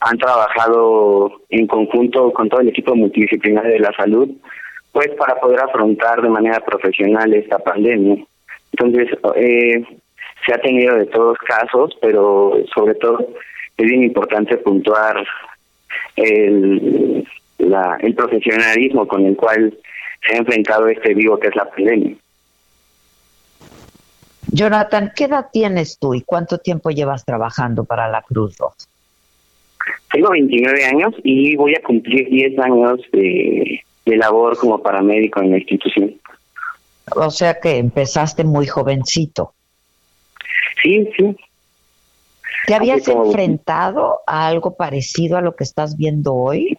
han trabajado en conjunto con todo el equipo multidisciplinario de la salud, pues para poder afrontar de manera profesional esta pandemia. Entonces, eh, se ha tenido de todos casos, pero sobre todo es bien importante puntuar el, la, el profesionalismo con el cual se ha enfrentado este vivo que es la pandemia. Jonathan, ¿qué edad tienes tú y cuánto tiempo llevas trabajando para la Cruz Roja? Tengo 29 años y voy a cumplir 10 años de, de labor como paramédico en la institución. O sea que empezaste muy jovencito. Sí, sí. ¿Te habías enfrentado a algo parecido a lo que estás viendo hoy?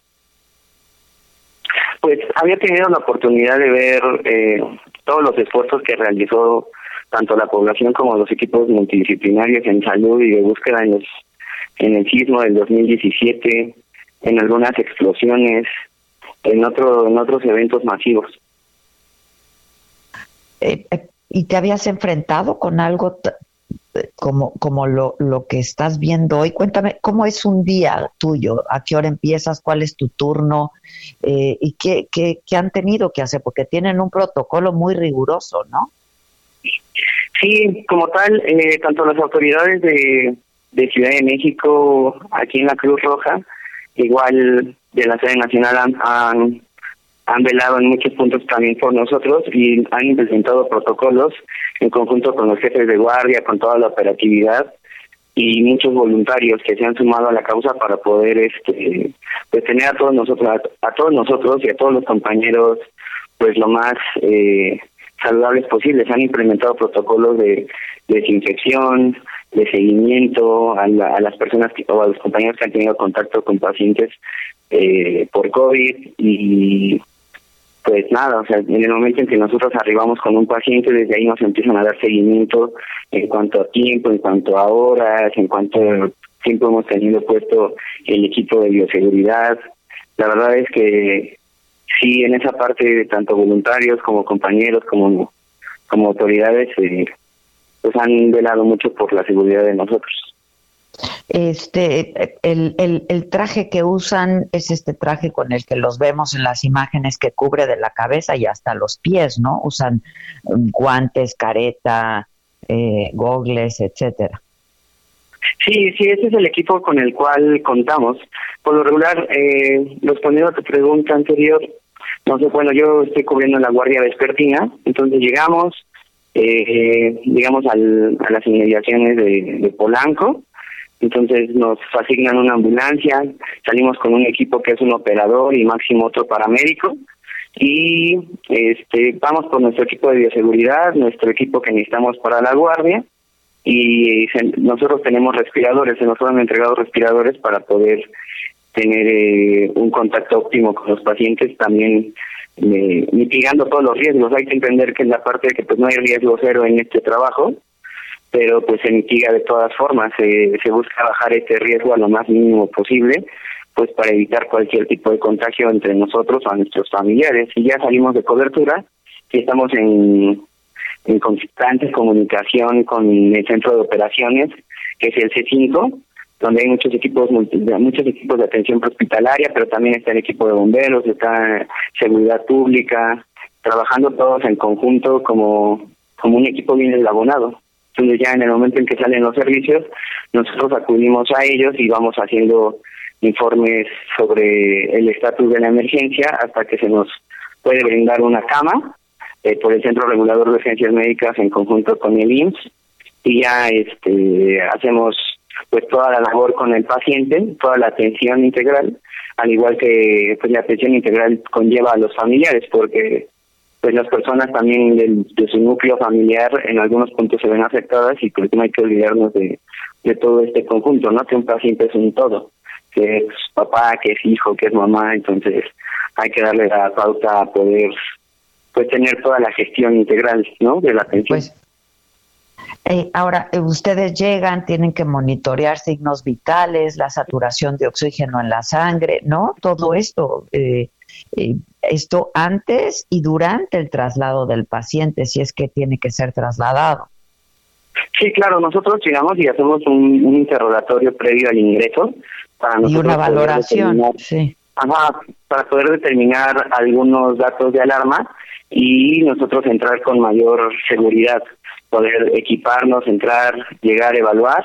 Pues había tenido la oportunidad de ver eh, todos los esfuerzos que realizó tanto la población como los equipos multidisciplinarios en salud y de búsqueda en los en el sismo del 2017, en algunas explosiones, en otro en otros eventos masivos. Eh, eh, ¿Y te habías enfrentado con algo como, como lo, lo que estás viendo hoy? Cuéntame, ¿cómo es un día tuyo? ¿A qué hora empiezas? ¿Cuál es tu turno? Eh, ¿Y qué, qué, qué han tenido que hacer? Porque tienen un protocolo muy riguroso, ¿no? Sí, como tal, eh, tanto las autoridades de, de Ciudad de México, aquí en la Cruz Roja, igual de la sede nacional han, han, han velado en muchos puntos también por nosotros y han implementado protocolos en conjunto con los jefes de guardia, con toda la operatividad y muchos voluntarios que se han sumado a la causa para poder este pues tener a todos nosotros a, a todos nosotros y a todos los compañeros pues lo más eh, saludables posibles. Han implementado protocolos de, desinfección, de seguimiento a, a, las personas que, o a los compañeros que han tenido contacto con pacientes eh, por COVID y pues nada, o sea, en el momento en que nosotros arribamos con un paciente, desde ahí nos empiezan a dar seguimiento en cuanto a tiempo, en cuanto a horas, en cuanto a tiempo hemos tenido puesto el equipo de bioseguridad. La verdad es que sí, en esa parte, tanto voluntarios como compañeros, como, como autoridades, eh, pues han velado mucho por la seguridad de nosotros. Este, el, el, traje que usan es este traje con el que los vemos en las imágenes que cubre de la cabeza y hasta los pies, ¿no? Usan guantes, careta, eh, gogles, etcétera. Sí, sí, ese es el equipo con el cual contamos. Por lo regular, eh, respondiendo a tu pregunta anterior, sé, bueno, yo estoy cubriendo la guardia vespertina, entonces llegamos, eh, llegamos al, a las inmediaciones de Polanco, entonces nos asignan una ambulancia, salimos con un equipo que es un operador y máximo otro paramédico y este vamos con nuestro equipo de bioseguridad, nuestro equipo que necesitamos para la guardia y nosotros tenemos respiradores, se nos han entregado respiradores para poder tener eh, un contacto óptimo con los pacientes, también eh, mitigando todos los riesgos. Hay que entender que en la parte de que pues no hay riesgo cero en este trabajo, pero pues se mitiga de todas formas, se, se busca bajar este riesgo a lo más mínimo posible, pues para evitar cualquier tipo de contagio entre nosotros o a nuestros familiares. Y ya salimos de cobertura, y estamos en, en constante comunicación con el centro de operaciones, que es el C5, donde hay muchos equipos muchos equipos de atención hospitalaria, pero también está el equipo de bomberos, está seguridad pública, trabajando todos en conjunto como como un equipo bien eslabonado. Entonces ya en el momento en que salen los servicios, nosotros acudimos a ellos y vamos haciendo informes sobre el estatus de la emergencia hasta que se nos puede brindar una cama eh, por el Centro Regulador de Urgencias Médicas en conjunto con el IMSS y ya este hacemos pues toda la labor con el paciente, toda la atención integral, al igual que pues la atención integral conlleva a los familiares porque pues las personas también del, de su núcleo familiar en algunos puntos se ven afectadas y pues no hay que olvidarnos de, de todo este conjunto, ¿no? Que un paciente es un todo, que es papá, que es hijo, que es mamá, entonces hay que darle la pauta a poder pues tener toda la gestión integral, ¿no? De la atención. Pues, eh, ahora, eh, ustedes llegan, tienen que monitorear signos vitales, la saturación de oxígeno en la sangre, ¿no? Todo esto, eh, eh, esto antes y durante el traslado del paciente, si es que tiene que ser trasladado. Sí, claro, nosotros llegamos y hacemos un, un interrogatorio previo al ingreso. Para y una valoración, sí. Ajá, para poder determinar algunos datos de alarma y nosotros entrar con mayor seguridad, poder equiparnos, entrar, llegar, evaluar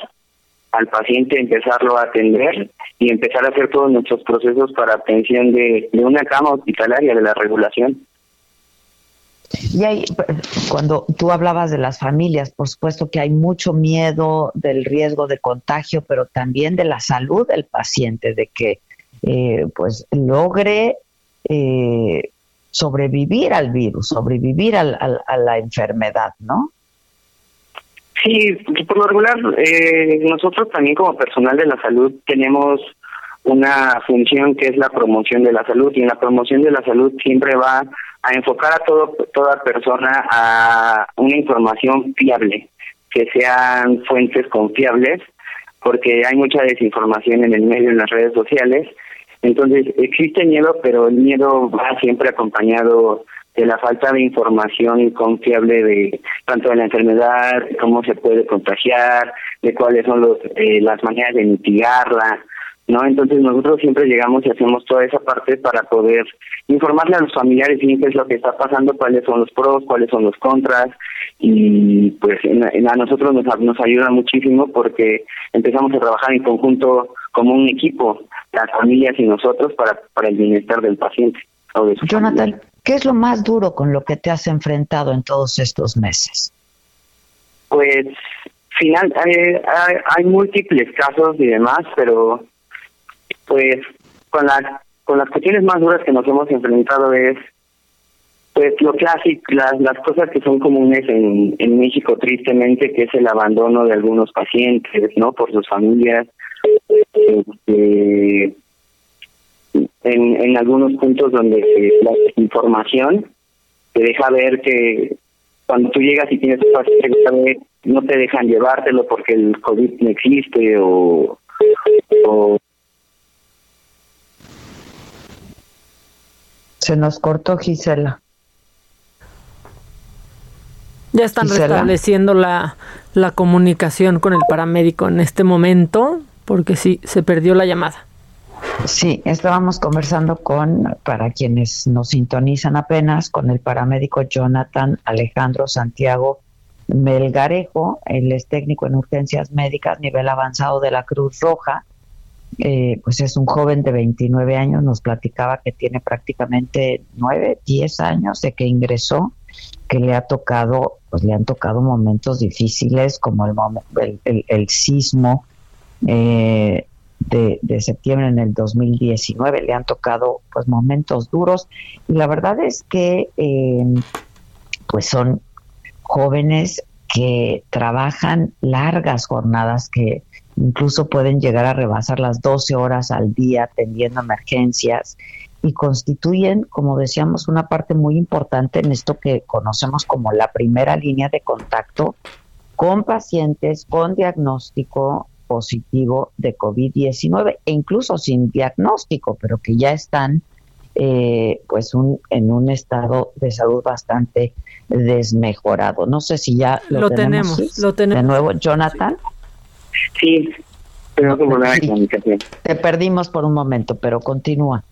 al paciente, empezarlo a atender y empezar a hacer todos nuestros procesos para atención de, de una cama hospitalaria de la regulación. Y hay, cuando tú hablabas de las familias, por supuesto que hay mucho miedo del riesgo de contagio, pero también de la salud del paciente, de que eh, pues logre eh, sobrevivir al virus, sobrevivir a la enfermedad, ¿no? Sí, por lo regular, eh, nosotros también como personal de la salud tenemos una función que es la promoción de la salud y en la promoción de la salud siempre va a enfocar a todo, toda persona a una información fiable, que sean fuentes confiables, porque hay mucha desinformación en el medio, en las redes sociales. Entonces, existe miedo, pero el miedo va siempre acompañado de la falta de información confiable de tanto de la enfermedad, cómo se puede contagiar, de cuáles son los, eh, las maneras de mitigarla, ¿no? Entonces nosotros siempre llegamos y hacemos toda esa parte para poder informarle a los familiares bien qué es lo que está pasando, cuáles son los pros, cuáles son los contras y pues a nosotros nos, nos ayuda muchísimo porque empezamos a trabajar en conjunto como un equipo, las familias y nosotros para, para el bienestar del paciente o de su Jonathan, ¿qué es lo más duro con lo que te has enfrentado en todos estos meses? Pues final hay, hay múltiples casos y demás, pero pues con la con las cuestiones más duras que nos hemos enfrentado es pues lo clásico, las, las cosas que son comunes en, en México tristemente, que es el abandono de algunos pacientes, ¿no? Por sus familias, este, en, en algunos puntos donde la información te deja ver que cuando tú llegas y tienes un paciente no te dejan llevártelo porque el COVID no existe o, o Se nos cortó Gisela. Ya están restableciendo la, la comunicación con el paramédico en este momento, porque sí, se perdió la llamada. Sí, estábamos conversando con, para quienes nos sintonizan apenas, con el paramédico Jonathan Alejandro Santiago Melgarejo, él es técnico en urgencias médicas, nivel avanzado de la Cruz Roja, eh, pues es un joven de 29 años, nos platicaba que tiene prácticamente 9, 10 años de que ingresó, que le ha tocado, pues le han tocado momentos difíciles como el, el, sismo eh, de, septiembre en el 2019, le han tocado pues momentos duros. Y la verdad es que eh, pues son jóvenes que trabajan largas jornadas, que incluso pueden llegar a rebasar las 12 horas al día atendiendo emergencias y constituyen, como decíamos, una parte muy importante en esto que conocemos como la primera línea de contacto con pacientes con diagnóstico positivo de COVID-19 e incluso sin diagnóstico, pero que ya están eh, pues un, en un estado de salud bastante desmejorado. No sé si ya lo, tenemos, lo tenemos. De nuevo, Jonathan. Sí, pero como la comunicación. Te perdimos por un momento, pero continúa.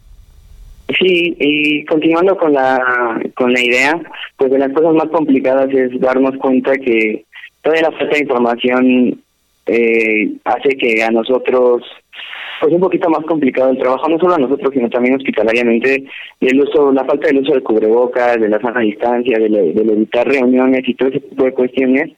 Sí, y continuando con la con la idea, pues de las cosas más complicadas es darnos cuenta que toda la falta de información eh, hace que a nosotros pues un poquito más complicado el trabajo, no solo a nosotros, sino también hospitalariamente, el uso, la falta del uso de cubrebocas, de la sana distancia, de, de evitar reuniones y todo ese tipo de cuestiones,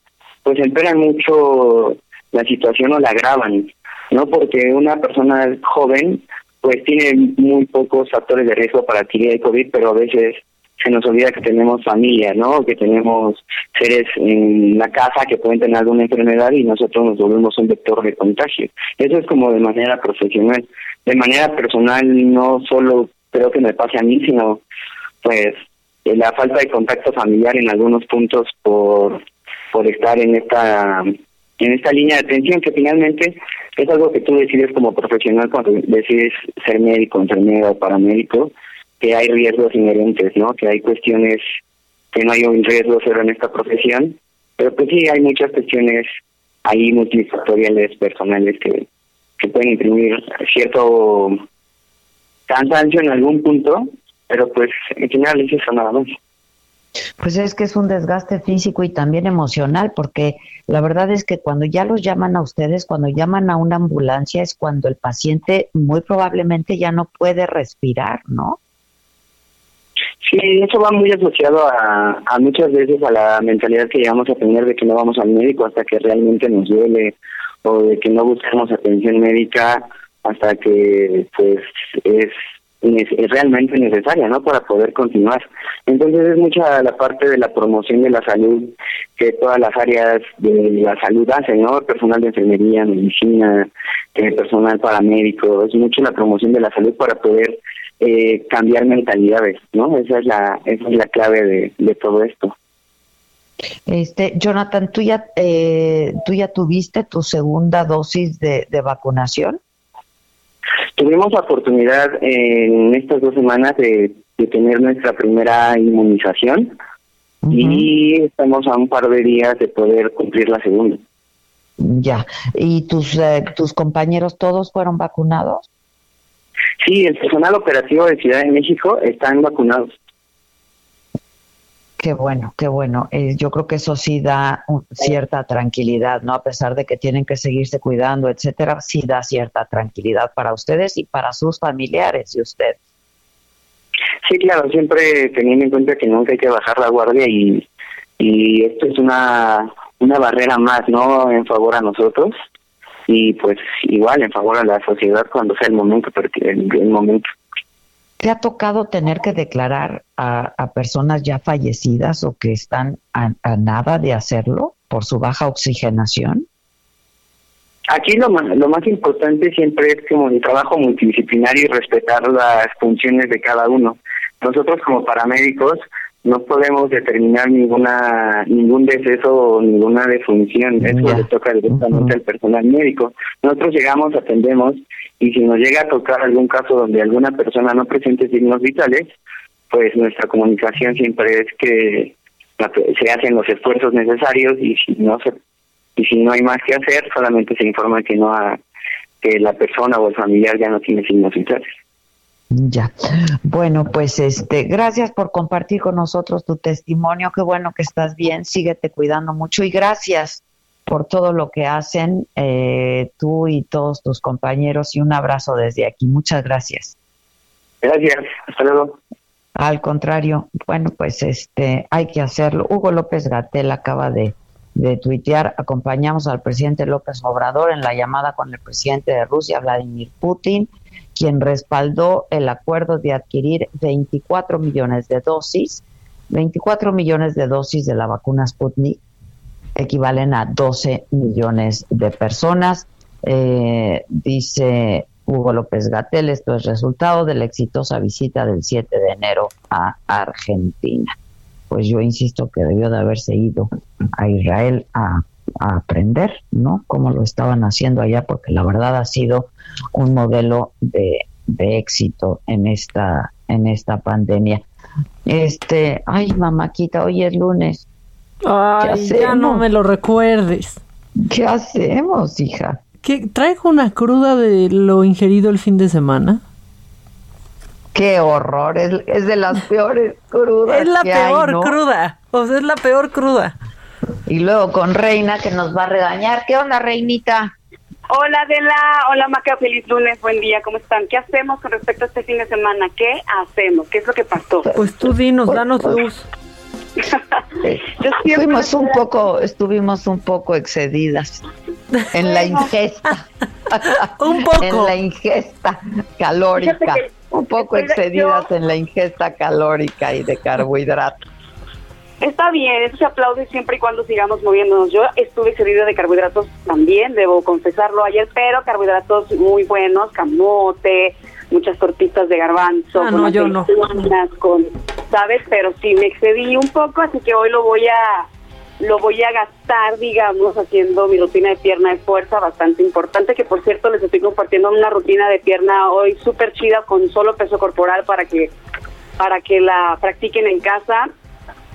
pues empeoran mucho la situación o la agravan, ¿no? Porque una persona joven pues tiene muy pocos factores de riesgo para adquirir el COVID, pero a veces se nos olvida que tenemos familia, ¿no? Que tenemos seres en la casa que pueden tener alguna enfermedad y nosotros nos volvemos un vector de contagio. Eso es como de manera profesional. De manera personal, no solo creo que me pase a mí, sino pues la falta de contacto familiar en algunos puntos por por estar en esta en esta línea de atención que finalmente es algo que tú decides como profesional cuando decides ser médico, enfermero o paramédico, que hay riesgos inherentes, ¿no? Que hay cuestiones que no hay un riesgo cero en esta profesión, pero pues sí hay muchas cuestiones ahí multifactoriales personales que, que pueden imprimir cierto cansancio en algún punto, pero pues en general es eso nada más. Pues es que es un desgaste físico y también emocional, porque la verdad es que cuando ya los llaman a ustedes, cuando llaman a una ambulancia, es cuando el paciente muy probablemente ya no puede respirar, ¿no? Sí, eso va muy asociado a, muchas veces a la mentalidad que llegamos a tener de que no vamos al médico hasta que realmente nos duele o de que no buscamos atención médica hasta que pues es, es realmente necesaria, ¿no? Para poder continuar. Entonces es mucha la parte de la promoción de la salud que todas las áreas de la salud hacen, ¿no? Personal de enfermería, medicina, eh, personal paramédico, es mucho la promoción de la salud para poder eh, cambiar mentalidades, ¿no? Esa es la, esa es la clave de, de todo esto. Este, Jonathan, ¿tú ya, eh, ¿tú ya tuviste tu segunda dosis de, de vacunación? Tuvimos la oportunidad en estas dos semanas de, de tener nuestra primera inmunización y estamos a un par de días de poder cumplir la segunda. Ya. ¿Y tus, eh, tus compañeros todos fueron vacunados? Sí, el personal operativo de Ciudad de México están vacunados. Qué bueno, qué bueno. Eh, yo creo que eso sí da un- cierta tranquilidad, ¿no? A pesar de que tienen que seguirse cuidando, etcétera, sí da cierta tranquilidad para ustedes y para sus familiares y usted. Sí, claro, siempre teniendo en cuenta que nunca hay que bajar la guardia y, y esto es una, una barrera más, ¿no? En favor a nosotros y pues igual en favor a la sociedad cuando sea el momento, porque el, el momento. ¿Te ha tocado tener que declarar a, a personas ya fallecidas o que están a, a nada de hacerlo por su baja oxigenación? Aquí lo más, lo más importante siempre es como el trabajo multidisciplinario y respetar las funciones de cada uno. Nosotros como paramédicos no podemos determinar ninguna ningún deceso o ninguna defunción. Eso le toca directamente al personal médico. Nosotros llegamos, atendemos y si nos llega a tocar algún caso donde alguna persona no presente signos vitales, pues nuestra comunicación siempre es que se hacen los esfuerzos necesarios y si no se y si no hay más que hacer solamente se informa que no ha- que la persona o el familiar ya no tiene signos vitales. Ya. Bueno, pues este, gracias por compartir con nosotros tu testimonio. Qué bueno que estás bien. Síguete cuidando mucho y gracias por todo lo que hacen eh, tú y todos tus compañeros y un abrazo desde aquí. Muchas gracias. Gracias. Hasta luego. Al contrario, bueno, pues este, hay que hacerlo. Hugo López Gatel acaba de, de tuitear, acompañamos al presidente López Obrador en la llamada con el presidente de Rusia, Vladimir Putin, quien respaldó el acuerdo de adquirir 24 millones de dosis, 24 millones de dosis de la vacuna Sputnik, equivalen a 12 millones de personas. Eh, dice Hugo López Gatel, esto es resultado de la exitosa visita del 7 de enero a Argentina. Pues yo insisto que debió de haberse ido a Israel a, a aprender, ¿no? Cómo lo estaban haciendo allá, porque la verdad ha sido un modelo de, de éxito en esta, en esta pandemia. Este, ay, mamáquita, hoy es lunes. Ay, ya no me lo recuerdes. ¿Qué hacemos, hija? ¿Qué, ¿Traigo una cruda de lo ingerido el fin de semana? Qué horror, es, es de las *laughs* peores crudas. Es la que hay, peor ¿no? cruda. O sea, es la peor cruda. Y luego con Reina que nos va a regañar. ¿Qué onda, Reinita? Hola Adela, hola Maca, feliz lunes, buen día, ¿cómo están? ¿Qué hacemos con respecto a este fin de semana? ¿Qué hacemos? ¿Qué es lo que pasó? Pues tú dinos, danos luz. *laughs* Fuimos un poco, estuvimos un poco excedidas en la ingesta. *laughs* un poco. En la ingesta calórica. Un poco excedidas en la ingesta calórica y de carbohidratos. Está bien, eso se aplaude siempre y cuando sigamos moviéndonos. Yo estuve excedida de carbohidratos también, debo confesarlo ayer, pero carbohidratos muy buenos, camote, muchas tortitas de garbanzo, Ah, con no, yo no. aceitunas, con, ¿sabes? Pero sí me excedí un poco, así que hoy lo voy a lo voy a gastar, digamos, haciendo mi rutina de pierna de fuerza bastante importante, que por cierto les estoy compartiendo una rutina de pierna hoy súper chida con solo peso corporal para que para que la practiquen en casa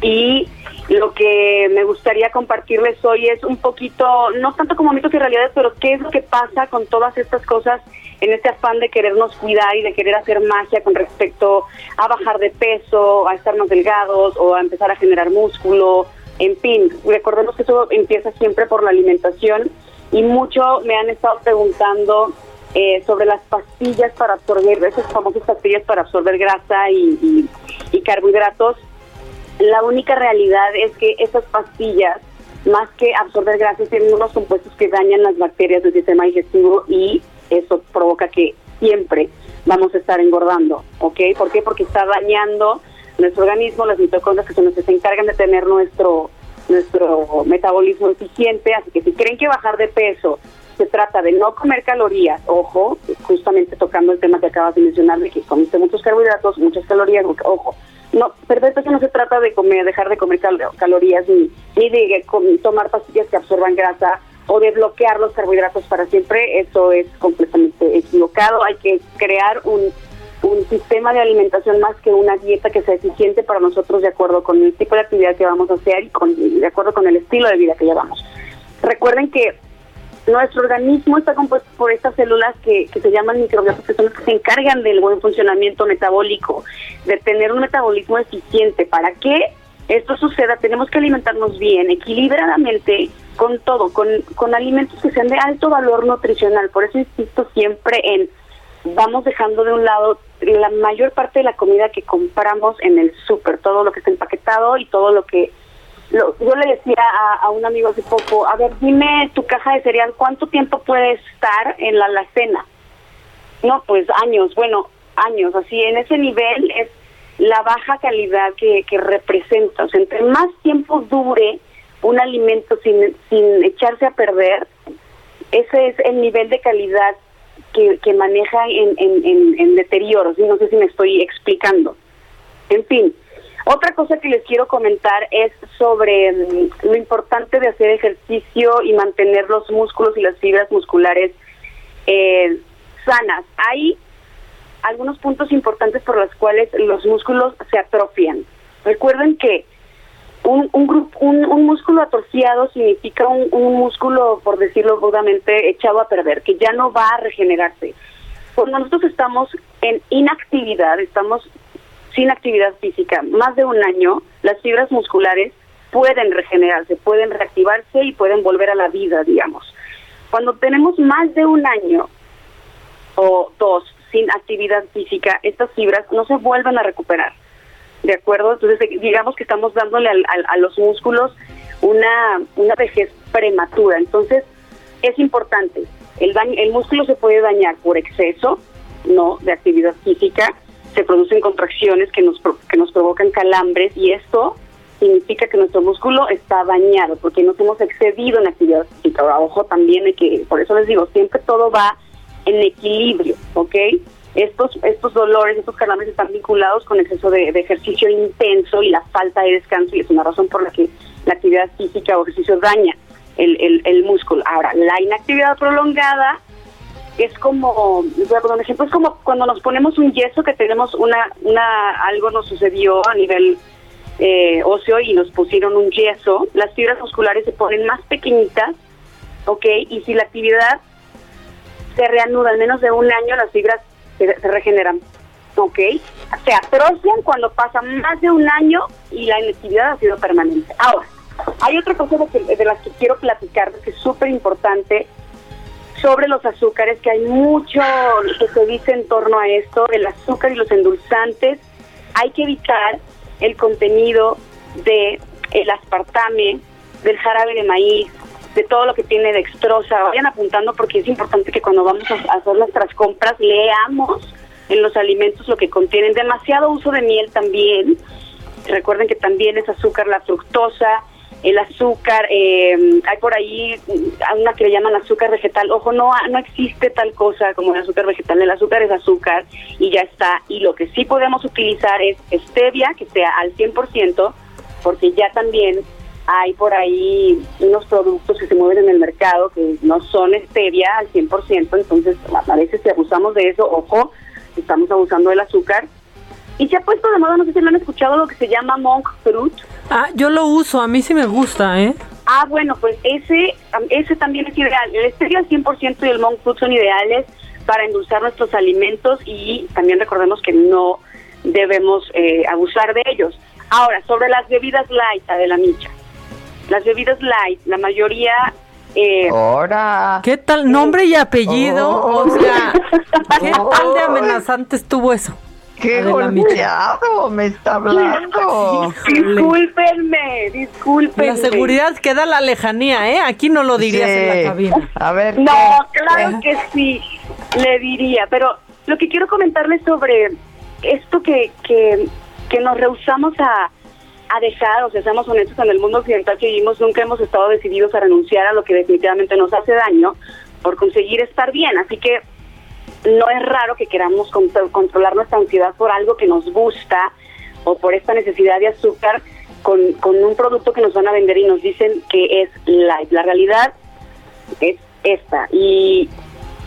y lo que me gustaría compartirles hoy es un poquito, no tanto como mitos y realidades, pero qué es lo que pasa con todas estas cosas en este afán de querernos cuidar y de querer hacer magia con respecto a bajar de peso, a estar más delgados o a empezar a generar músculo, en fin, recordemos que eso empieza siempre por la alimentación y mucho me han estado preguntando eh, sobre las pastillas para absorber, esas famosas pastillas para absorber grasa y, y carbohidratos, la única realidad es que esas pastillas, más que absorber grasa, tienen unos compuestos que dañan las bacterias del sistema digestivo y eso provoca que siempre vamos a estar engordando, ¿ok? ¿Por qué? Porque está dañando nuestro organismo, las mitocondrias que son las que se encargan de tener nuestro nuestro metabolismo eficiente, así que si creen que bajar de peso se trata de no comer calorías, ojo, justamente tocando el tema que acabas de mencionar de que comiste muchos carbohidratos, muchas calorías, ojo, no, perder peso no se trata de comer, dejar de comer calorías ni, ni de tomar pastillas que absorban grasa o de bloquear los carbohidratos para siempre, eso es completamente equivocado. Hay que crear un, un sistema de alimentación más que una dieta que sea eficiente para nosotros de acuerdo con el tipo de actividad que vamos a hacer y de acuerdo con el estilo de vida que llevamos. Recuerden que nuestro organismo está compuesto por estas células que, que se llaman microbiotas, que son las que se encargan del buen funcionamiento metabólico, de tener un metabolismo eficiente. ¿Para que esto suceda? Tenemos que alimentarnos bien, equilibradamente, con todo, con, con alimentos que sean de alto valor nutricional. Por eso insisto siempre en, vamos dejando de un lado la mayor parte de la comida que compramos en el súper, todo lo que está empaquetado y todo lo que yo le decía a, un amigo hace poco, a ver, dime tu caja de cereal, ¿cuánto tiempo puede estar en la alacena? No, pues años, bueno, años, así en ese nivel es la baja calidad que, representa. O sea, entre más tiempo dure un alimento sin, sin echarse a perder, ese es el nivel de calidad que, que maneja en, en, en deterioro. No sé si me estoy explicando. En fin, otra cosa que les quiero comentar es sobre mm, lo importante de hacer ejercicio y mantener los músculos y las fibras musculares eh, sanas. Hay algunos puntos importantes por los cuales los músculos se atrofian. Recuerden que un, un, grupo, un, músculo atrofiado significa un, un, músculo, por decirlo rudamente, echado a perder, que ya no va a regenerarse. Cuando nosotros estamos en inactividad, estamos sin actividad física más de un año, las fibras musculares pueden regenerarse, pueden reactivarse y pueden volver a la vida, digamos. Cuando tenemos más de un año o dos sin actividad física, estas fibras no se vuelven a recuperar. ¿De acuerdo? Entonces, digamos que estamos dándole a los músculos una, una vejez prematura. Entonces, es importante. El, el músculo se puede dañar por exceso, no de actividad física, se producen contracciones que nos, que nos provocan calambres y esto significa que nuestro músculo está dañado porque nos hemos excedido en actividad física. Ahora, ojo, también hay que, por eso les digo, siempre todo va en equilibrio, ¿ok? Estos, estos dolores, estos calambres están vinculados con exceso de, ejercicio intenso y la falta de descanso y es una razón por la que la actividad física o ejercicio daña el, el, el músculo. Ahora, la inactividad prolongada es como, voy ejemplo, es como cuando nos ponemos un yeso que tenemos una, una, algo nos sucedió a nivel eh, óseo y nos pusieron un yeso, las fibras musculares se ponen más pequeñitas, ¿ok? Y si la actividad se reanuda en menos de un año, las fibras se, regeneran, ¿ok? Se atrofian cuando pasa más de un año y la inactividad ha sido permanente. Ahora, hay otra cosa de, de las que quiero platicar, que es súper importante, sobre los azúcares, que hay mucho que se dice en torno a esto, el azúcar y los endulzantes. Hay que evitar el contenido de el aspartame, del jarabe de maíz, de todo lo que tiene dextrosa. Vayan apuntando porque es importante que cuando vamos a hacer nuestras compras leamos en los alimentos lo que contienen. Demasiado uso de miel también. Recuerden que también es azúcar la fructosa, el azúcar, eh, hay por ahí una que le llaman azúcar vegetal. Ojo, no, no existe tal cosa como el azúcar vegetal. El azúcar es azúcar y ya está. Y lo que sí podemos utilizar es stevia, que sea al 100%, porque ya también hay por ahí unos productos que se mueven en el mercado que no son stevia al 100%. Entonces, a veces si abusamos de eso, ojo, estamos abusando del azúcar y se ha puesto de moda, no sé si lo han escuchado, lo que se llama monk fruit. Ah, yo lo uso, a mí sí me gusta, ¿eh? Ah, bueno, pues ese ese también es ideal. El stevia al 100% y el monk fruit son ideales para endulzar nuestros alimentos y también recordemos que no debemos eh, abusar de ellos. Ahora, sobre las bebidas light, de la micha. Las bebidas light, la mayoría Eh, Ahora. ¿Qué tal nombre y apellido? Oh. O sea, ¿qué tal de amenazante estuvo eso? ¡Qué golpeado me está hablando! discúlpenme, discúlpenme. La seguridad queda la lejanía, ¿eh? Aquí no lo dirías en la cabina. A ver. No, ¿qué? claro que sí, le diría, pero lo que quiero comentarles sobre esto que, que, que nos rehusamos a, a dejar, o sea, seamos honestos, en el mundo occidental que vivimos nunca hemos estado decididos a renunciar a lo que definitivamente nos hace daño por conseguir estar bien, así que no es raro que queramos contro- controlar nuestra ansiedad por algo que nos gusta o por esta necesidad de azúcar con, con un producto que nos van a vender y nos dicen que es light. La realidad es esta. Y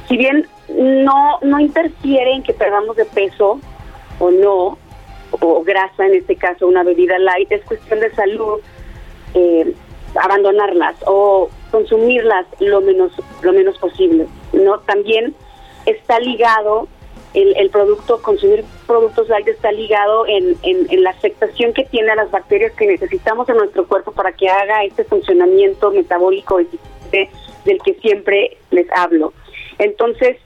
si bien no, no interfiere en que perdamos de peso o no, o grasa en este caso, una bebida light, es cuestión de salud, eh, abandonarlas o consumirlas lo menos, lo menos posible. ¿no? También está ligado el, el producto, consumir productos light está ligado en, en, la afectación que tiene a las bacterias que necesitamos en nuestro cuerpo para que haga este funcionamiento metabólico eficiente del que siempre les hablo. Entonces,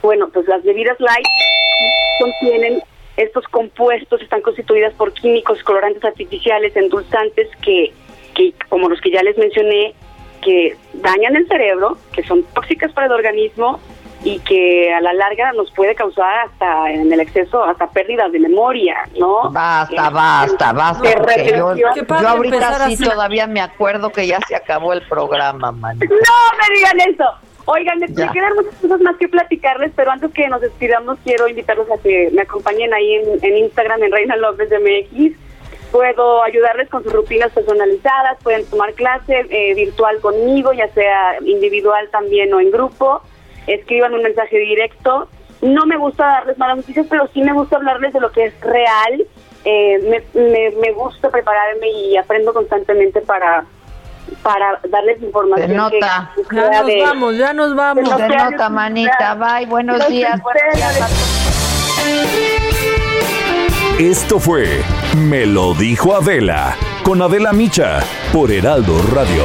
bueno, pues las bebidas light contienen estos compuestos, están constituidas por químicos, colorantes artificiales, endulzantes que, que, como los que ya les mencioné, que dañan el cerebro, que son tóxicas para el organismo y que a la larga nos puede causar hasta en el exceso hasta pérdidas de memoria, ¿no? Basta, Eh, basta, basta. yo, yo ahorita sí todavía me acuerdo que ya se acabó el programa, man. *laughs* No me digan eso. Oigan, me, Ya. quedan muchas cosas más que platicarles, pero antes que nos despidamos quiero invitarlos a que me acompañen ahí en, en Instagram, en Reina López de MX. Puedo ayudarles con sus rutinas personalizadas, pueden tomar clase eh, virtual conmigo, ya sea individual también o en grupo. Escriban un mensaje directo. No me gusta darles malas noticias, pero sí me gusta hablarles de lo que es real. Eh, me, me, me gusta prepararme y aprendo constantemente para para darles información. Se nota. que- que Ya nos de- vamos, ya nos vamos. Se nota, manita. Bye, buenos días. Esto fue Me lo dijo Adela con Adela Micha por Heraldo Radio.